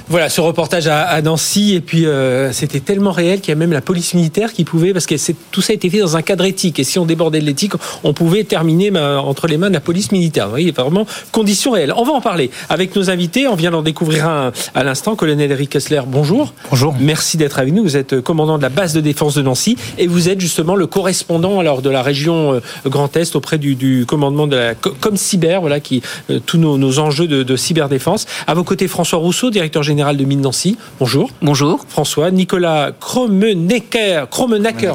Voilà, ce reportage à, Nancy, et puis euh, c'était tellement réel qu'il y a même la police militaire qui pouvait, parce que tout ça a été fait dans un cadre éthique, et si on débordait de l'éthique, on pouvait terminer entre les mains de la police militaire. Vous voyez, vraiment, conditions réelles. On va en parler avec nos invités, on vient d'en découvrir un à l'instant, colonel Eric Kessler, bonjour. Bonjour. Merci d'être avec nous, vous êtes commandant de la base de défense de Nancy, et vous êtes justement le correspondant alors de la région euh, Grand Est auprès du, commandement de la comme cyber, voilà, qui euh, tous nos, enjeux de, de cyberdéfense. À vos côtés, François Rousseau, directeur général de mine Nancy. Bonjour. Bonjour. François. Nicolas Kromenacker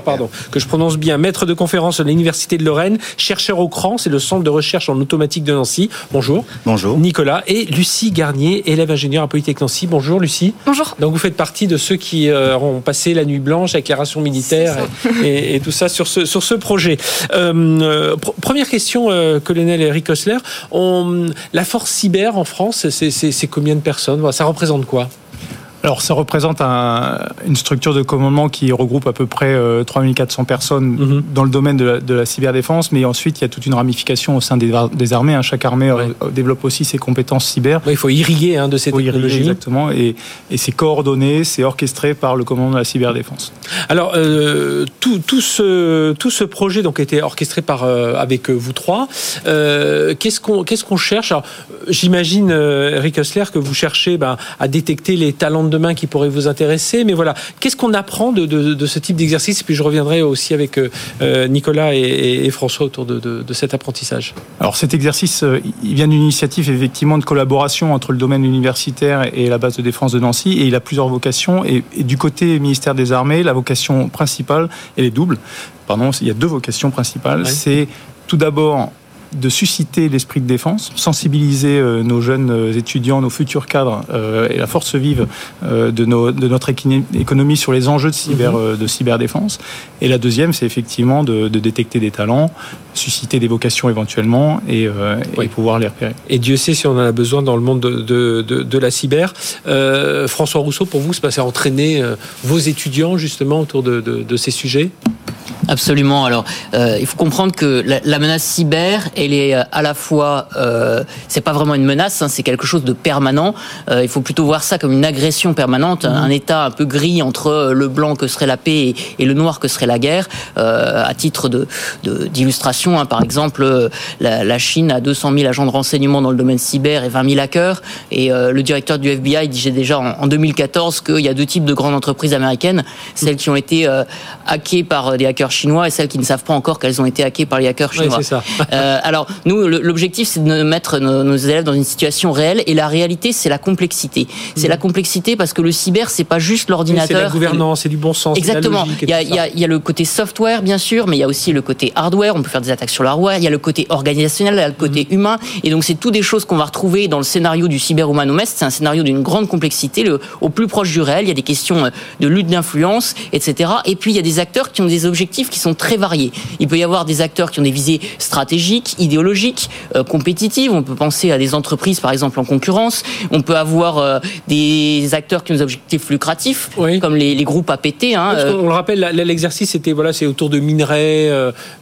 pardon, que je prononce bien, maître de conférence à l'Université de Lorraine, chercheur au CRAN, c'est le centre de recherche en automatique de Nancy. Bonjour. Bonjour. Nicolas. Et Lucie Garnier, élève ingénieur à Polytechnique Nancy. Bonjour Lucie. Bonjour. Donc vous faites partie de ceux qui euh, ont passé la nuit blanche, éclairation militaire et, tout ça sur ce, sur ce projet. Euh, euh, première question, colonel Eric Osler. On, la force cyber en France, c'est combien de personnes? Ça représente quoi? Alors ça représente une structure de commandement qui regroupe à peu près 3400 euh, personnes mhm. dans le domaine de la, cyberdéfense, mais ensuite il y a toute une ramification au sein des, armées. Hein. Chaque armée euh, développe aussi ses compétences cyber. il faut irriguer hein, de ces technologies. exactement, et, c'est coordonné, c'est orchestré par le commandement de la cyberdéfense. Alors euh, tout, ce, tout ce projet donc été orchestré par avec vous trois. qu'est-ce qu'on cherche? J'imagine, Eric Hessler, que vous cherchez ben, à détecter les talents de demain qui pourrait vous intéresser. Mais voilà, qu'est-ce qu'on apprend de, ce type d'exercice? Et puis je reviendrai aussi avec euh, euh, Nicolas et, François autour de, cet apprentissage. Alors cet exercice, euh, il vient d'une initiative effectivement de collaboration entre le domaine universitaire et la base de défense de Nancy. Et il a plusieurs vocations. Et, du côté ministère des Armées, la vocation principale, elle est double. Pardon, il y a deux vocations principales. C'est tout d'abord de susciter l'esprit de défense, sensibiliser euh, nos jeunes euh, étudiants, nos futurs cadres euh, et la force vive de, notre économie sur les enjeux de, cyber, mhm. de cyberdéfense. Et la deuxième, c'est effectivement de, détecter des talents, susciter des vocations éventuellement et, pouvoir les repérer. Et Dieu sait si on en a besoin dans le monde de, la cyber. François Rousseau, pour vous, c'est passer à entraîner vos étudiants justement autour de, ces sujets? Absolument. Alors, euh, il faut comprendre que la, menace cyber, elle est euh, à la fois, euh, c'est pas vraiment une menace, hein, c'est quelque chose de permanent. Euh, il faut plutôt voir ça comme une agression permanente, mmh. un état un peu gris entre le blanc que serait la paix et, le noir que serait la guerre. À titre de d'illustration, hein, par exemple, la, la, Chine a 200 000 agents de renseignement dans le domaine cyber et 20 000 hackers. Et le directeur du FBI disait déjà en, en 2014 qu'il y a deux types de grandes entreprises américaines, celles qui ont été hackées par des hackers chinois et celles qui ne savent pas encore qu'elles ont été hackées par les hackers chinois. ça. euh, alors, nous, l'objectif, c'est de mettre nos, élèves dans une situation réelle et la réalité, c'est la complexité. C'est la complexité parce que le cyber, c'est pas juste l'ordinateur. C'est la gouvernance, c'est du bon sens. Exactement. Il y, a, il, y a, il y, a, le côté software, bien sûr, mais il y a aussi le côté hardware. On peut faire des attaques sur le hardware. Il y a le côté organisationnel, il y a le côté mm-hmm. humain. Et donc, c'est toutes des choses qu'on va retrouver dans le scénario du cyber humanomest. C'est un scénario d'une grande complexité, le, au plus proche du réel. Il y a des questions de lutte d'influence, etc. Et puis, il y a des acteurs qui ont des objectifs qui sont très variés. Il peut y avoir des acteurs qui ont des visées stratégiques, idéologiques, euh, compétitives. On peut penser à des entreprises, par exemple, en concurrence. On peut avoir euh, des acteurs qui ont des objectifs lucratifs, comme les, groupes APT. Hein, euh. on, le rappelle, l'exercice c'était voilà, c'est autour de minerais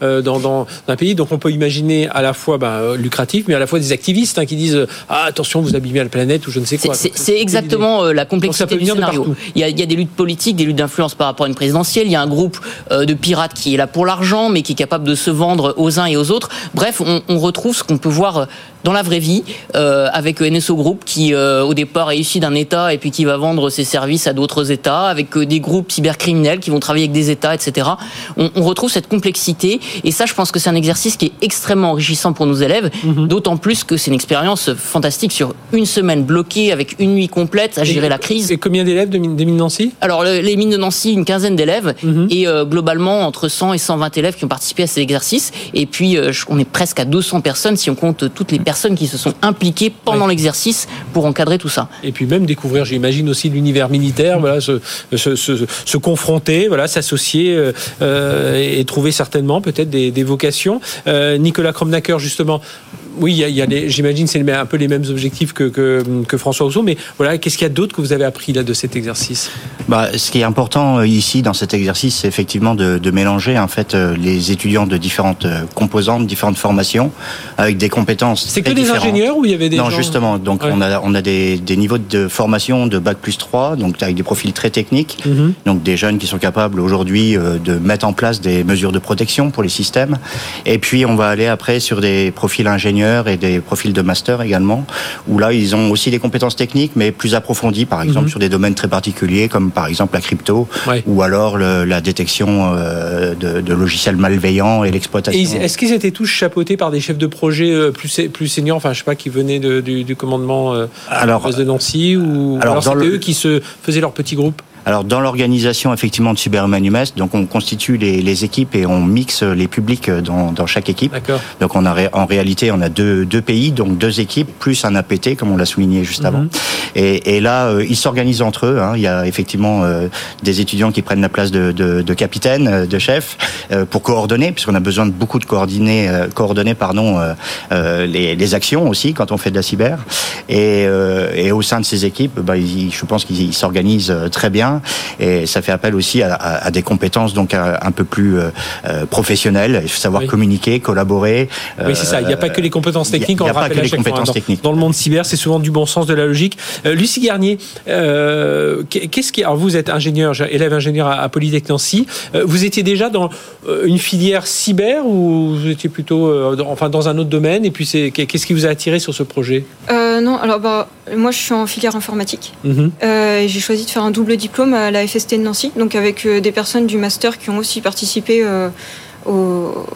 dans, dans, un pays. Donc on peut imaginer à la fois ben, lucratif, mais à la fois des activistes hein, qui disent ah, attention, vous abîmez la planète ou je ne sais quoi. C'est exactement la complexité du scénario. Il y, a, il y, a, des luttes politiques, des luttes d'influence par rapport à une présidentielle. Il y a un groupe de pirates qui est là pour l'argent, mais qui est capable de se vendre aux uns et aux autres. Bref, on, retrouve ce qu'on peut voir dans la vraie vie, euh, avec NSO Group qui euh, au départ est issu d'un État et puis qui va vendre ses services à d'autres États, avec euh, des groupes cybercriminels qui vont travailler avec des États, etc. On, on retrouve cette complexité et ça, je pense que c'est un exercice qui est extrêmement enrichissant pour nos élèves, mhm. d'autant plus que c'est une expérience fantastique sur une semaine bloquée avec une nuit complète à gérer la crise. Et combien d'élèves des mines de Nancy? Alors les mines de Nancy, une quinzaine d'élèves mhm. et globalement entre 100 et 120 élèves qui ont participé à ces exercices. Et puis on est presque à 200 personnes si on compte toutes les personnes personnes qui se sont impliquées pendant l'exercice pour encadrer tout ça. Et puis même découvrir, j'imagine aussi l'univers militaire, voilà, se, se, se, confronter, voilà, s'associer euh, euh, et trouver certainement peut-être des, des, vocations. Euh, Nicolas Kromnacker, justement, oui, il y a, a j'imagine c'est un peu les mêmes objectifs que, que, François Rousseau, mais voilà, qu'est-ce qu'il y a d'autre que vous avez appris là de cet exercice? Bah, Ce qui est important euh, ici dans cet exercice, c'est effectivement de, de, mélanger en fait euh, les étudiants de différentes euh, composantes, différentes formations, avec des compétences. C'est que des ingénieurs ou il y avait des Non, justement. Donc on a on a des, des, niveaux de formation de bac plus 3, donc avec des profils très techniques, mhm. donc des jeunes qui sont capables aujourd'hui de mettre en place des mesures de protection pour les systèmes. Et puis on va aller après sur des profils ingénieurs et des profils de master également, où là, ils ont aussi des compétences techniques, mais plus approfondies, par exemple, mhm. sur des domaines très particuliers, comme par exemple la crypto, ou alors la détection euh, de, logiciels malveillants et l'exploitation. Est-ce qu'ils étaient tous chapeautés par des chefs de projet euh, plus, plus seniors, enfin, je sais pas, qui venaient du, commandement euh, alors, de Nancy, ou alors, alors c'était eux qui se faisaient leur petit groupe? Alors dans l'organisation effectivement de Cyberhumanumest, donc on constitue les, les, équipes et on mixe les publics dans, dans chaque équipe. Donc on a en réalité on a deux, deux, pays, donc deux équipes plus un APT comme on l'a souligné juste avant. Mhm. Et, et, là euh, ils s'organisent entre eux. Hein. Il y a effectivement euh, des étudiants qui prennent la place de, de, de capitaine, euh, de chef pour coordonner, puisqu'on a besoin de beaucoup de coordonner, coordonner pardon les, les, actions aussi quand on fait de la cyber. Et, et au sein de ces équipes, bah, ils, je pense qu'ils s'organisent très bien et ça fait appel aussi à, des compétences donc un peu plus euh, euh, professionnelles. Il faut savoir communiquer, collaborer. Oui, c'est ça. Il n'y a pas que les compétences techniques. Il n'y a, pas que les compétences techniques. Dans, le monde cyber, c'est souvent du bon sens, de la logique. Euh, Lucie Garnier, qu'est-ce qui alors vous êtes ingénieur, élève ingénieur à, Polytech Nancy. vous étiez déjà dans une filière cyber ou vous étiez plutôt enfin dans un autre domaine? Et puis c'est qu'est-ce qui vous a attiré sur ce projet? Non, alors bah moi je suis en filière informatique. Mhm. J'ai choisi de faire un double diplôme à la FST de Nancy, donc avec euh, des personnes du master qui ont aussi participé euh, au,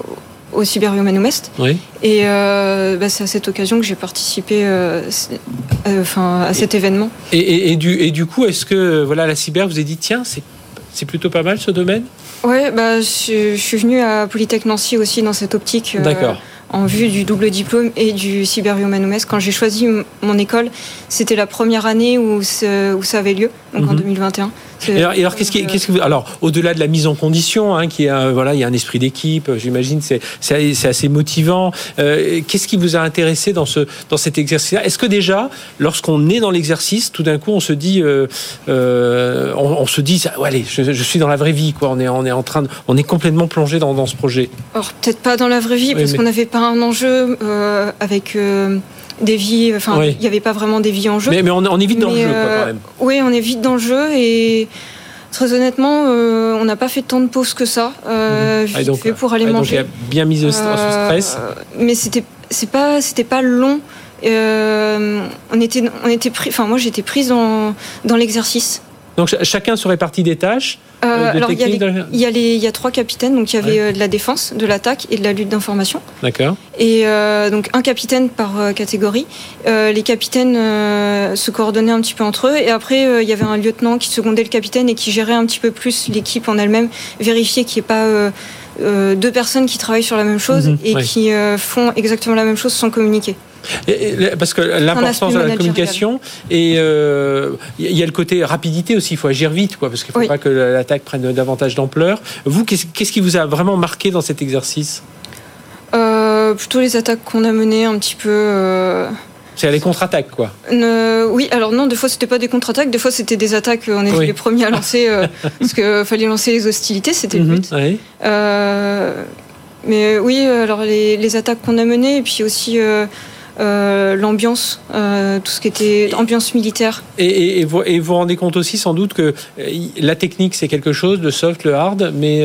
au West. Oui. Et euh, bah, c'est à cette occasion que j'ai participé enfin, à cet événement. Et, et, du, et du coup, est-ce que voilà, la cyber vous a dit, tiens, c'est plutôt pas mal ce domaine? Oui, bah, je, je, suis venue à Polytech Nancy aussi dans cette optique. D'accord en vue du double diplôme et du cyberhumanomès. Quand j'ai choisi mon école, c'était la première année où, où ça avait lieu, donc en 2021. Et alors, qu'est-ce qui, qu'est-ce que, alors, au-delà de la mise en condition, hein, qui est, voilà, il y a un esprit d'équipe, j'imagine, c'est, c'est, assez motivant. qu'est-ce qui vous a intéressé dans ce, dans cet exercice Est-ce que déjà, lorsqu'on est dans l'exercice, tout d'un coup, on se dit, on, se dit, allez, je, suis dans la vraie vie, quoi. On est, on est en train, de, on est complètement plongé dans, dans ce projet. Alors peut-être pas dans la vraie vie, parce qu'on n'avait pas un enjeu avec des vies. Enfin, il n'y avait pas vraiment des vies en jeu. Mais, on, est vite dans le jeu, quand même. Oui, on est vite dans le jeu et. Très honnêtement, euh, on n'a pas fait tant de pauses que ça. Euh, ah, fait pour aller ah, manger. Donc, il a bien mis stress. Euh, mais c'était c'est pas c'était pas long. on était on était pris. Enfin, moi, j'étais prise dans dans l'exercice. Donc chacun se répartit des tâches. Euh, alors il y, a il, y a les, il y a trois capitaines, donc il y avait euh, de la défense, de l'attaque et de la lutte d'information. D'accord. Et euh, donc un capitaine par catégorie. les capitaines se coordonnaient un petit peu entre eux et après il y avait un lieutenant qui secondait le capitaine et qui gérait un petit peu plus l'équipe en elle-même, vérifier qu'il n'y ait pas deux personnes qui travaillent sur la même chose mhm. et qui font exactement la même chose sans communiquer parce que l'importance de la communication et il euh, y a le côté rapidité aussi. Il faut agir vite, quoi, parce qu'il ne faut pas que l'attaque prenne davantage d'ampleur. Vous, qu'est-ce qui vous a vraiment marqué dans cet exercice? Euh, Plutôt les attaques qu'on a menées un petit peu. Euh, c'est les contre-attaques, quoi. oui, alors non, des fois c'était pas des contre-attaques, des fois c'était des attaques. On était les premiers à lancer parce qu'il fallait lancer les hostilités, c'était le mhm, but. mais oui, alors les, les attaques qu'on a menées et puis aussi euh, l'ambiance, euh, tout ce qui était ambiance militaire. Et, vous, vous rendez compte aussi sans doute que euh, la technique c'est quelque chose, le soft, le hard, mais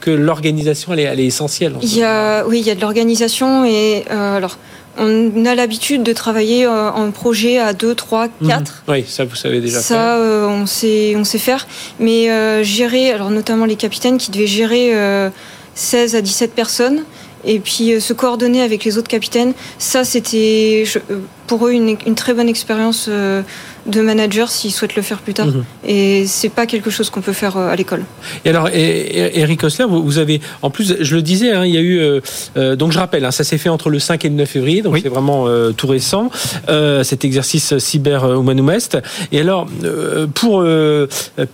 que l'organisation elle est, elle est, essentielle. Il y a, oui, il y a de l'organisation et alors. On a l'habitude de travailler en projet à 2, 3, 4. Oui, ça vous savez déjà ça, on, sait, on sait faire. Mais gérer, alors notamment les capitaines qui devaient gérer 16 à 17 personnes, et puis euh, se coordonner avec les autres capitaines, ça c'était euh, pour eux une, une très bonne expérience euh, de manager s'ils souhaitent le faire plus tard. Mhm. Et c'est pas quelque chose qu'on peut faire euh, à l'école. Et alors, Eric Osler, vous avez, en plus, je le disais, hein, il y a eu, euh, euh, donc je rappelle, hein, ça s'est fait entre le 5 et le 9 février, donc c'est vraiment tout récent, cet exercice cyber Humanum Est. Et alors, pour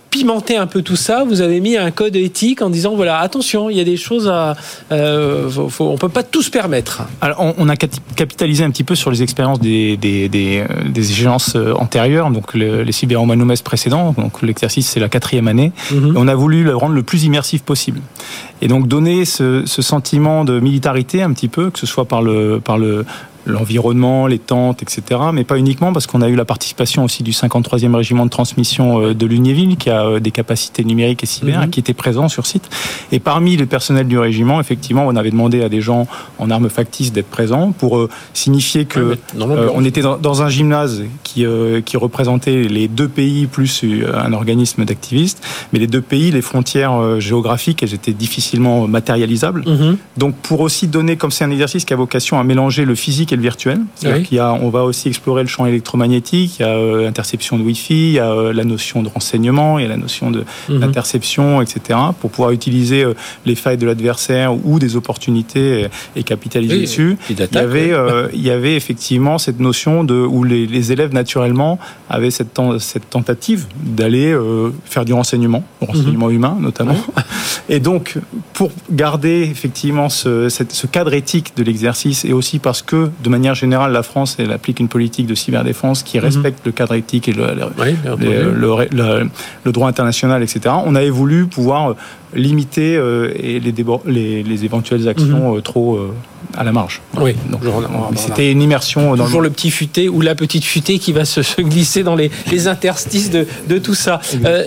pimenter un peu tout ça, vous avez mis un code éthique en disant, voilà, attention, il y a des choses à, faut, on peut pas tout se permettre. Alors, on, a capitalisé un petit peu sur les expériences des, des, des, des échéances antérieures donc les cyberomanomes précédents. Donc l'exercice c'est la quatrième année. Mhm. on a voulu le rendre le plus immersif possible. Et donc donner ce, ce, sentiment de militarité un petit peu, que ce soit par le par le l'environnement, les tentes, etc. Mais pas uniquement parce qu'on a eu la participation aussi du 53e régiment de transmission euh, de Lunéville qui a euh, des capacités numériques et cyber, mhm. qui était présent sur site. Et parmi les personnels du régiment, effectivement, on avait demandé à des gens en armes factices d'être présents pour euh, signifier que on était dans, un gymnase qui, qui représentait les deux pays plus un organisme d'activistes, mais les deux pays, les frontières géographiques, elles étaient difficilement matérialisables. Mhm. Donc pour aussi donner, comme c'est un exercice qui a vocation à mélanger le physique et le virtuel. Il y a, on va aussi explorer le champ électromagnétique, il y a l'interception euh, de Wi-Fi, il y a euh, la notion de renseignement, il y a la notion mhm. d'interception, etc., pour pouvoir utiliser euh, les failles de l'adversaire ou des opportunités et, capitaliser dessus. Il y, avait, il y avait effectivement cette notion de, où les, élèves naturellement avaient cette, cette tentative d'aller faire du renseignement, du renseignement mhm. humain notamment. Et donc, pour garder effectivement ce, ce cadre éthique de l'exercice et aussi parce que de manière générale, la France elle applique une politique de cyberdéfense qui mhm. respecte le cadre éthique et le, le, droit international, etc. On avait voulu pouvoir limiter euh, et les, les, les, éventuelles actions mhm. euh, trop euh, à la marge. Oui, c'était une immersion dans Toujours le... petit futé ou la petite futée qui va se, glisser dans les, les interstices de, de, tout ça.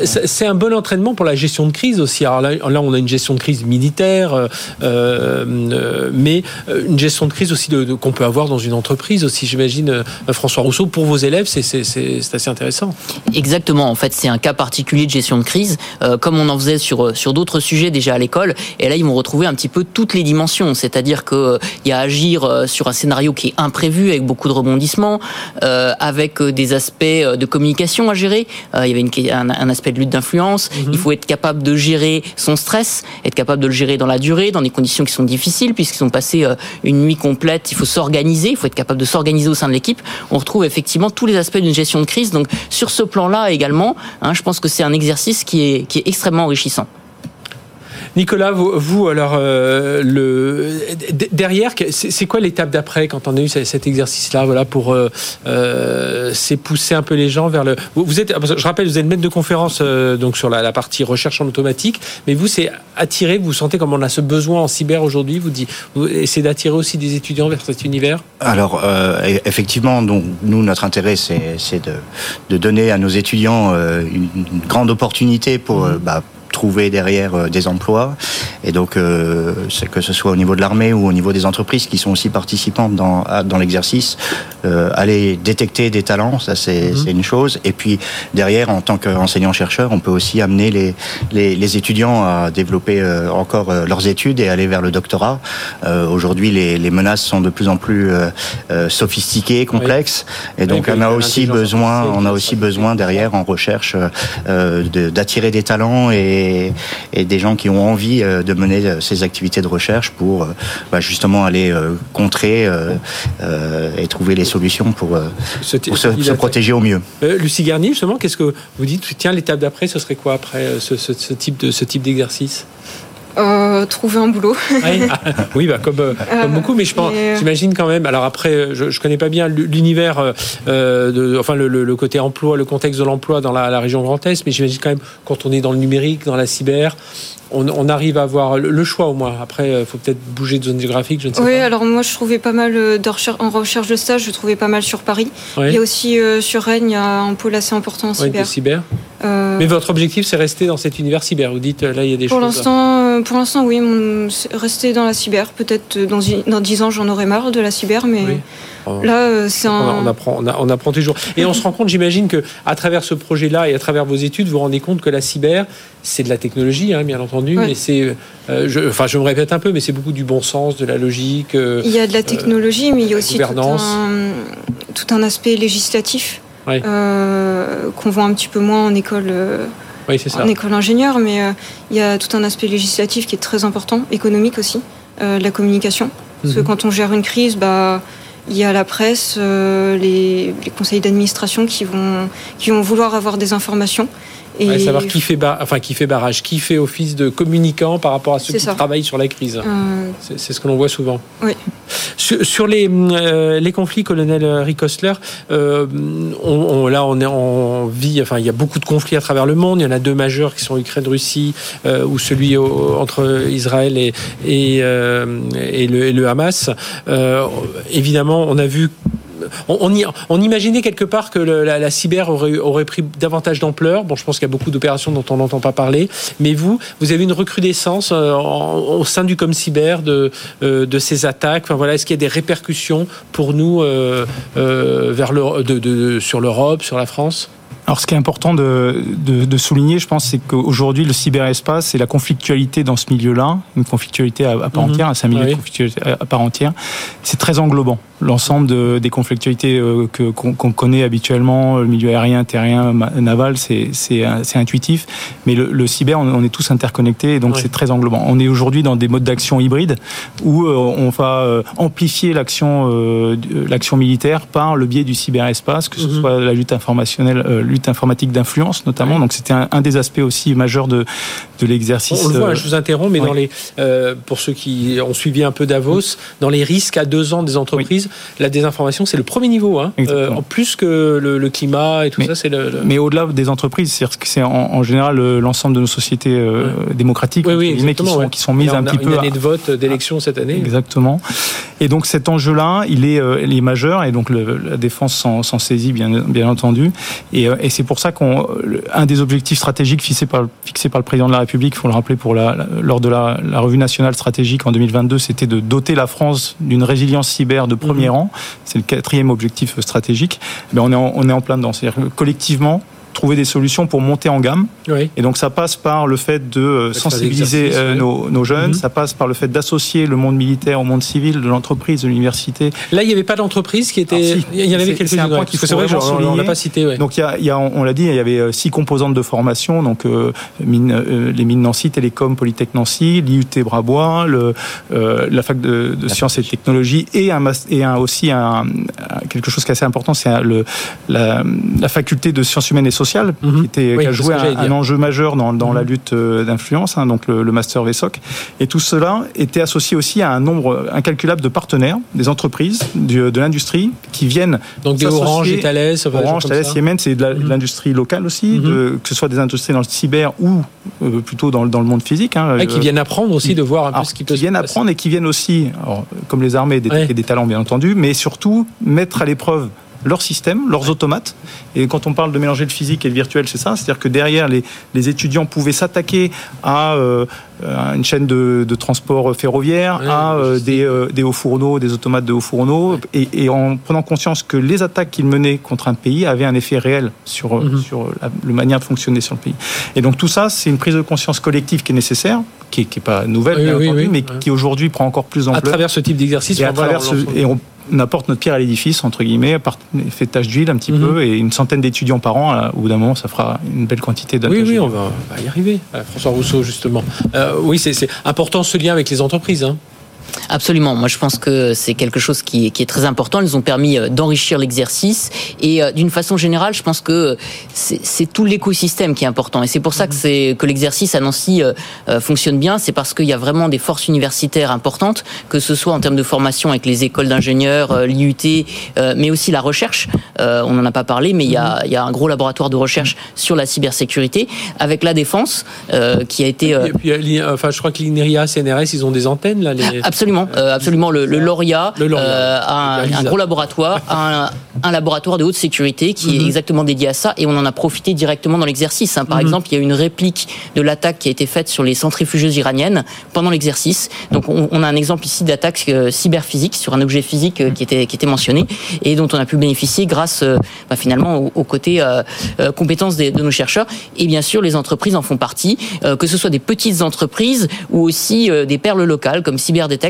c'est un bon entraînement pour la gestion de crise aussi. Alors là, là on a une gestion de crise militaire, mais une gestion de crise aussi de, qu'on peut avoir dans une entreprise aussi, j'imagine. François Rousseau, pour vos élèves, c'est assez intéressant. Exactement. En fait, c'est un cas particulier de gestion de crise, comme on en faisait sur, sur d'autres sujet déjà à l'école. Et là, ils vont retrouver un petit peu toutes les dimensions. C'est-à-dire que il y a agir sur un scénario qui est imprévu avec beaucoup de rebondissements, avec des aspects de communication à gérer. il y avait une, un, aspect de lutte d'influence. Mhm. Il faut être capable de gérer son stress, être capable de le gérer dans la durée, dans des conditions qui sont difficiles puisqu'ils ont passé une nuit complète. Il faut s'organiser, il faut être capable de s'organiser au sein de l'équipe. On retrouve effectivement tous les aspects d'une gestion de crise. Donc sur ce plan-là également, hein, je pense que c'est un exercice qui est, qui est extrêmement enrichissant. Nicolas, vous, alors, euh, le, derrière, c'est quoi l'étape d'après quand on a eu cet exercice-là, voilà, pour euh, euh pousser un peu les gens vers le. Vous êtes, je rappelle, vous êtes maître de conférence euh, donc sur la, partie recherche en automatique, mais vous, c'est attirer, vous sentez comme on a ce besoin en cyber aujourd'hui, vous, dit, vous essayez d'attirer aussi des étudiants vers cet univers? Alors, e-, effectivement, donc, nous, notre intérêt, c'est de, de, donner à nos étudiants une, grande opportunité pour, mmh. bah, trouver derrière euh, des emplois. Et donc, euh, que ce soit au niveau de l'armée ou au niveau des entreprises qui sont aussi participantes dans, dans l'exercice, euh, aller détecter des talents, ça c'est une chose. Et puis derrière, en tant qu'enseignant-chercheur, on peut aussi amener les, les, étudiants à développer encore leurs études et aller vers le doctorat. Aujourd'hui, les, les, menaces sont de plus en plus sophistiquées, complexes. Et donc, on a aussi besoin, on a aussi besoin derrière en recherche d'attirer des talents et et, des gens qui ont envie euh, de mener euh, ces activités de recherche pour euh, bah, justement aller contrer et trouver les solutions pour, se, protéger au mieux. Lucie Garnier, justement, qu'est-ce que vous dites? Tiens, l'étape d'après, ce serait quoi après ce, type de ce type d'exercice? Trouver un boulot. oui, bah, comme, beaucoup, mais je pense, j'imagine quand même. Alors après, je, ne connais pas bien l'univers, enfin le, côté emploi, le contexte de l'emploi dans la, la, région Grand Est, mais j'imagine quand même quand on est dans le numérique, dans la cyber, on, arrive à avoir le choix au moins. Après, il euh, faut peut-être bouger de zone géographique, je ne sais oui, alors moi, je trouvais pas mal euh, de recherche, en recherche de stage, je trouvais pas mal sur Paris. Il y a aussi euh, sur Rennes, il y a un pôle assez important en cyber. cyber. Mais votre objectif, c'est rester dans cet univers cyber. Vous dites, là, il y a des pour choses. pour l'instant, oui, rester dans la cyber. Peut-être dans, dans 10 ans, j'en aurai marre de la cyber, mais. Là, euh, c'est on, apprend, on, apprend toujours. Et on se rend compte, j'imagine, que à travers ce projet-là et à travers vos études, vous vous rendez compte que la cyber, c'est de la technologie, hein, bien entendu, mais c'est, euh, je, enfin, je me répète un peu, mais c'est beaucoup du bon sens, de la logique. Euh, il y a de la technologie, mais il y a aussi tout un, tout un, aspect législatif qu'on voit un petit peu moins en école. En école ingénieur, mais il y a tout un aspect législatif qui est très important, économique aussi, la communication. Parce que mhm. quand on gère une crise, bah, il y a la presse, euh, les, conseils d'administration qui vont, qui vont vouloir avoir des informations. Et savoir qui fait, enfin, qui fait barrage, qui fait office de communicant par rapport à ceux qui travaillent sur la crise. Euh, c'est ce que l'on voit souvent. Oui. Sur, les, euh, les, conflits, colonel Rick Ostler, euh, on, là on est en vie, enfin il y a beaucoup de conflits à travers le monde. Il y en a deux majeurs qui sont Ukraine-Russie ou celui entre Israël et, et, et, le, et le, Hamas. évidemment, on a vu on, imaginait quelque part que la, cyber aurait, pris davantage d'ampleur. Bon, je pense qu'il y a beaucoup d'opérations dont on n'entend pas parler. Mais vous, vous avez une recrudescence euh, au sein du com cyber de, euh, ces attaques. Voilà, est-ce qu'il y a des répercussions pour nous euh, sur l'Europe, sur la France? Alors, ce qui est important de, de, souligner, je pense, c'est qu'aujourd'hui, le cyberespace et la conflictualité dans ce milieu-là, une conflictualité à, part mhm. entière, c'est un milieu de conflictualité à part entière, c'est très englobant. L'ensemble de, des conflictualités euh, que, qu'on, connaît habituellement, le milieu aérien, terrien, naval, c'est, c'est, c'est intuitif. Mais le, le cyber, on, est tous interconnectés, et donc c'est très englobant. On est aujourd'hui dans des modes d'action hybrides où euh, on va euh, amplifier l'action, l'action militaire par le biais du cyberespace, que ce mhm. soit la lutte informationnelle, lutte informatique d'influence notamment. Donc c'était un, des aspects aussi majeurs de, de l'exercice. On le voit, euh, je vous interromps, mais dans les, euh, pour ceux qui ont suivi un peu Davos, dans les risques à deux ans des entreprises, la désinformation c'est le premier niveau, hein, euh, en plus que le, climat et tout ça. c'est le, Mais au-delà des entreprises, c'est-à-dire que c'est en, général l'ensemble de nos sociétés démocratiques qui, sont, qui, sont, mises un petit peu. Une année de vote, d'élection cette année. Exactement. Et donc cet enjeu-là, il est, il est majeur, et donc la défense s'en saisit bien, bien entendu. Et, et c'est pour ça qu'un des objectifs stratégiques fixés par, fixés par le président de la République, il faut le rappeler, pour la, lors de la, revue nationale stratégique en 2022, c'était de doter la France d'une résilience cyber de premier mhm. rang. C'est le quatrième objectif stratégique. Mais on est en, on est en plein dedans. C'est-à-dire que collectivement, trouver des solutions pour monter en gamme. Et donc ça passe par le fait de sensibiliser nos, jeunes, mhm. ça passe par le fait d'associer le monde militaire au monde civil, de l'entreprise, de l'université. Là, il n'y avait pas d'entreprise qui était. il y en avait quelques-uns. C'est un point qu'il faut. On l'a pas cité. Donc il y a, on l'a dit, il y avait six composantes de formation. Donc mine, les mines Nancy, Télécom, Polytech Nancy, l'IUT Brabois, le, la fac de, sciences et technologies et, un, et un, aussi un, quelque chose qui est assez important, c'est la, la, faculté de sciences humaines et sociales mhm. qui, était, qui a joué un, enjeu majeur dans, dans la mhm. lutte euh, d'influence, hein, donc le, master VSOC. Et tout cela était associé aussi à un nombre incalculable de partenaires, des entreprises, de l'industrie qui viennent. Donc des Orange et Thales, Orange, Thales, Siemens, c'est de mhm. l'industrie locale aussi, de, que ce soit des industries dans le cyber ou euh, plutôt dans, dans, le monde physique. Hein, et qui euh, viennent apprendre aussi de voir un peu ce qui peut qui viennent apprendre et qui viennent aussi, comme les armées, détecter des talents bien entendu, mais surtout mettre à l'épreuve leur système, leurs automates. Et quand on parle de mélanger le physique et le virtuel, c'est ça. C'est-à-dire que derrière, les, les étudiants pouvaient s'attaquer à, euh, une chaîne de, de, transport ferroviaire, à euh, des, euh, des, hauts fourneaux, des automates de hauts fourneaux, et, et, en prenant conscience que les attaques qu'ils menaient contre un pays avaient un effet réel sur, mhm. sur la, manière de fonctionner sur le pays. Et donc tout ça, c'est une prise de conscience collective qui est nécessaire, qui n'est pas nouvelle, bien entendu, mais qui aujourd'hui prend encore plus d'ampleur. À travers ce type d'exercice, et, à travers et on on apporte notre pierre à l'édifice, entre guillemets, fait tâche d'huile un petit mhm. peu, et une centaine d'étudiants par an, au bout d'un moment, ça fera une belle quantité de. Oui, oui, on va, y arriver. Euh, François Rousseau, justement. Euh, oui, c'est important ce lien avec les entreprises. Hein. Absolument. Moi, je pense que c'est quelque chose qui, qui, est très important. Ils ont permis euh, d'enrichir l'exercice et euh, d'une façon générale, je pense que c'est tout l'écosystème qui est important. Et c'est pour ça que c'est que l'exercice à Nancy euh, fonctionne bien. C'est parce qu'il y a vraiment des forces universitaires importantes, que ce soit en termes de formation avec les écoles d'ingénieurs, l'IUT, mais aussi la recherche. on n'en a pas parlé, mais il y, a, il y, a, un gros laboratoire de recherche sur la cybersécurité avec la défense qui a été. Et puis, enfin, je crois que l'INRIA, CNRS, ils ont des antennes là. Les... Absolument, euh, absolument. Le, le Lauria, euh, a un, gros laboratoire, un, un, laboratoire de haute sécurité qui est mhm. exactement dédié à ça, et on en a profité directement dans l'exercice. Hein. Par mhm. exemple, il y a une réplique de l'attaque qui a été faite sur les centrifugeuses iraniennes pendant l'exercice. Donc, on, on, a un exemple ici d'attaque euh, cyberphysique sur un objet physique qui était qui était mentionné et dont on a pu bénéficier grâce, bah, finalement, au, au côté compétences de nos chercheurs. Et bien sûr, les entreprises en font partie, que ce soit des petites entreprises ou aussi des perles locales comme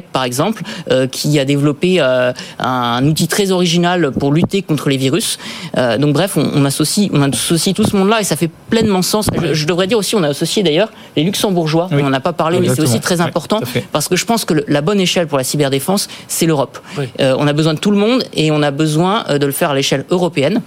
Par exemple, euh, qui a développé euh, un outil très original pour lutter contre les virus. Euh, donc bref, on, associe, on associe tout ce monde-là et ça fait pleinement sens. Je, devrais dire aussi, on a associé d'ailleurs les luxembourgeois. On n'en a pas parlé, mais c'est aussi très important parce que je pense que la bonne échelle pour la cyberdéfense, c'est l'Europe. on a besoin de tout le monde et on a besoin de le faire à l'échelle européenne.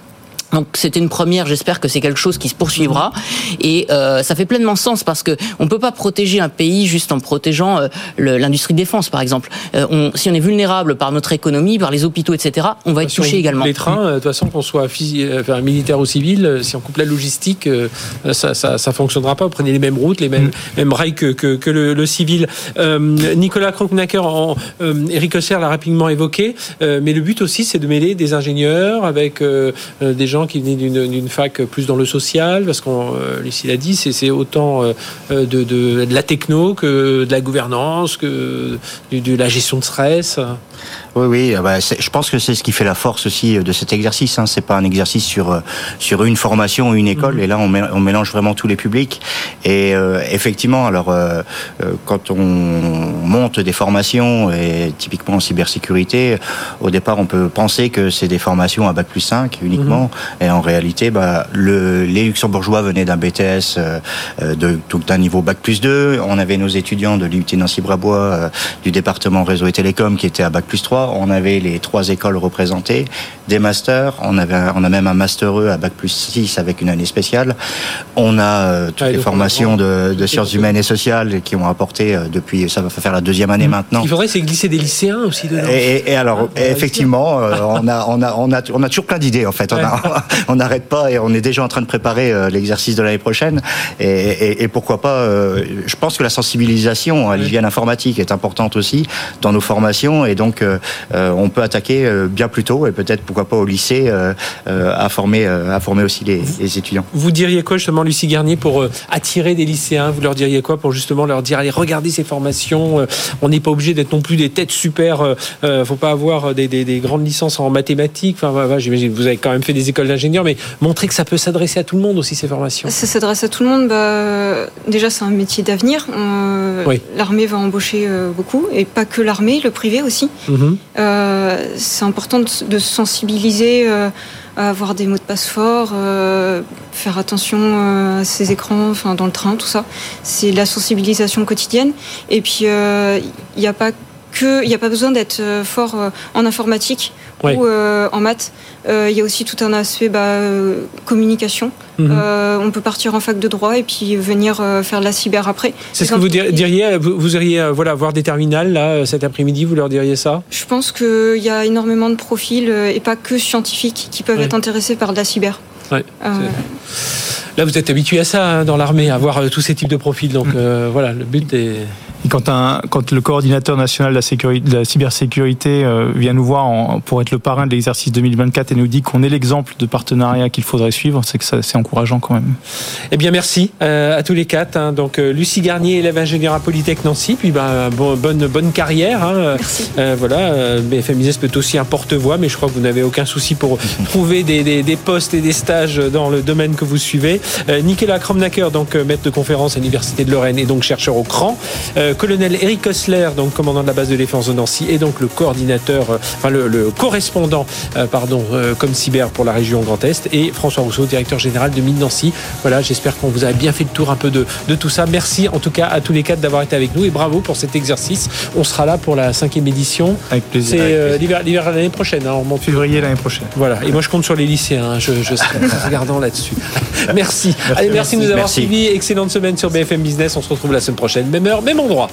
Donc c'était une première, j'espère que c'est quelque chose qui se poursuivra et euh, ça fait pleinement sens parce que on peut pas protéger un pays juste en protégeant euh, l'industrie de défense par exemple. Euh, on, si on est vulnérable par notre économie, par les hôpitaux, etc., on va être touché également. Les trains, de toute façon, qu'on soit enfin, militaire ou civil, si on coupe la logistique, ça, ça, ça fonctionnera pas. Vous prenez les mêmes routes, les mêmes, mm. mêmes rails que, que, que le, le, civil. Nicolas Kronknacker, Eric Osser l'a rapidement évoqué, mais le but aussi c'est de mêler des ingénieurs avec des gens qui venaient d'une fac plus dans le social, parce qu'on, euh, Lucie l'a dit, c'est autant euh, de, de, la techno que de la gouvernance, que de la gestion de stress. Oui, oui, ah bah, je pense que c'est ce qui fait la force aussi de cet exercice. Hein. C'est pas un exercice sur euh, sur une formation ou une école. Mhm. Et là, on, mélange vraiment tous les publics. Et euh, effectivement, alors euh, quand on monte des formations, et typiquement en cybersécurité, au départ, on peut penser que c'est des formations à bac plus 5 uniquement. Mhm. Et en réalité, bah, le, les luxembourgeois venaient d'un BTS de tout d'un niveau bac plus 2. On avait nos étudiants de l'UT Nancy-Brabois du département réseau et télécom qui étaient à bac plus 3 on avait les trois écoles représentées, des masters, on, avait, on a même un master E à Bac plus 6 avec une année spéciale. On a euh, toutes les formations de, sciences humaines et sociales qui ont apporté euh, depuis, ça va faire la deuxième année mmh. maintenant. Ce qu'il faudrait, c'est glisser des lycéens aussi dedans. Et, alors, ah, effectivement, euh, on, a, on, a, on, a, on a toujours plein d'idées en fait. On n'arrête pas et on est déjà en train de préparer l'exercice de l'année prochaine. Et, pourquoi pas, je pense que la sensibilisation à l'hygiène informatique est importante aussi dans nos formations et donc euh, on peut attaquer euh, bien plus tôt et peut-être pourquoi pas au lycée euh, à former, à former aussi les, étudiants. Vous diriez quoi justement, Lucie Garnier, pour attirer des lycéens? Vous leur diriez quoi pour justement leur dire allez regardez ces formations On n'est pas obligé d'être non plus des têtes super. faut pas avoir des, grandes licences en mathématiques. Enfin, j'imagine vous avez quand même fait des écoles école d'ingénieur, mais montrer que ça peut s'adresser à tout le monde aussi ces formations. Ça s'adresse à tout le monde. Bah, déjà, c'est un métier d'avenir. L'armée va embaucher beaucoup, et pas que l'armée, le privé aussi. Mhm. c'est important de, sensibiliser avoir des mots de passe forts, euh, faire attention euh, à ses écrans, enfin dans le train, tout ça. C'est la sensibilisation quotidienne. Et puis il euh, n'y a pas que, il n'y a pas besoin d'être fort en informatique ou en maths. Il y a aussi tout un aspect bah, communication. Mhm. on peut partir en fac de droit et puis venir faire de la cyber après. C'est ce que vous diriez, vous, iriez voilà, voir des terminales là, cet après-midi, vous leur diriez ça? Je pense qu'il y a énormément de profils, et pas que scientifiques, qui peuvent être intéressés par de la cyber. Là, vous êtes habitué à ça hein, dans l'armée, à voir tous ces types de profils. Donc mm. voilà, le but est quand, un, quand le coordinateur national de la, sécurité, de la cybersécurité euh, vient nous voir pour être le parrain de l'exercice 2024 et nous dit qu'on est l'exemple de partenariat qu'il faudrait suivre, c'est que c'est encourageant quand même. Eh bien, merci euh, à tous les quatre. Hein. Donc, euh, Lucie Garnier, élève ingénieur à Polytech Nancy, puis ben, bonne, bonne carrière. Hein. voilà, BFM Business peut aussi un porte-voix, mais je crois que vous n'avez aucun souci pour trouver des, des, des, postes et des stages dans le domaine que vous suivez. Nicolas Kromnacker, donc maître de conférence à l'Université de Lorraine et donc chercheur au CRAN colonel Eric Osler, donc commandant de la base de défense de Nancy, et donc le coordinateur, euh, enfin le, correspondant, euh, pardon, euh, comme cyber pour la région Grand Est, et François Rousseau, directeur général de Mine Nancy. Voilà, j'espère qu'on vous a bien fait le tour un peu de, de tout ça. Merci en tout cas à tous les quatre d'avoir été avec nous et bravo pour cet exercice. On sera là pour la cinquième édition. Avec plaisir. C'est l'hiver l'année prochaine. Hein, en Février l'année prochaine. Voilà. Et moi je compte sur les lycéens. Hein. je, je serai regardant là-dessus. merci. Allez, merci, de nous avoir suivis. Excellente semaine sur BFM Business. On se retrouve la semaine prochaine. Même heure, même endroit.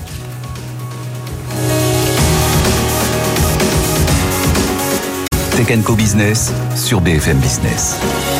Tech Co Business sur BFM Business.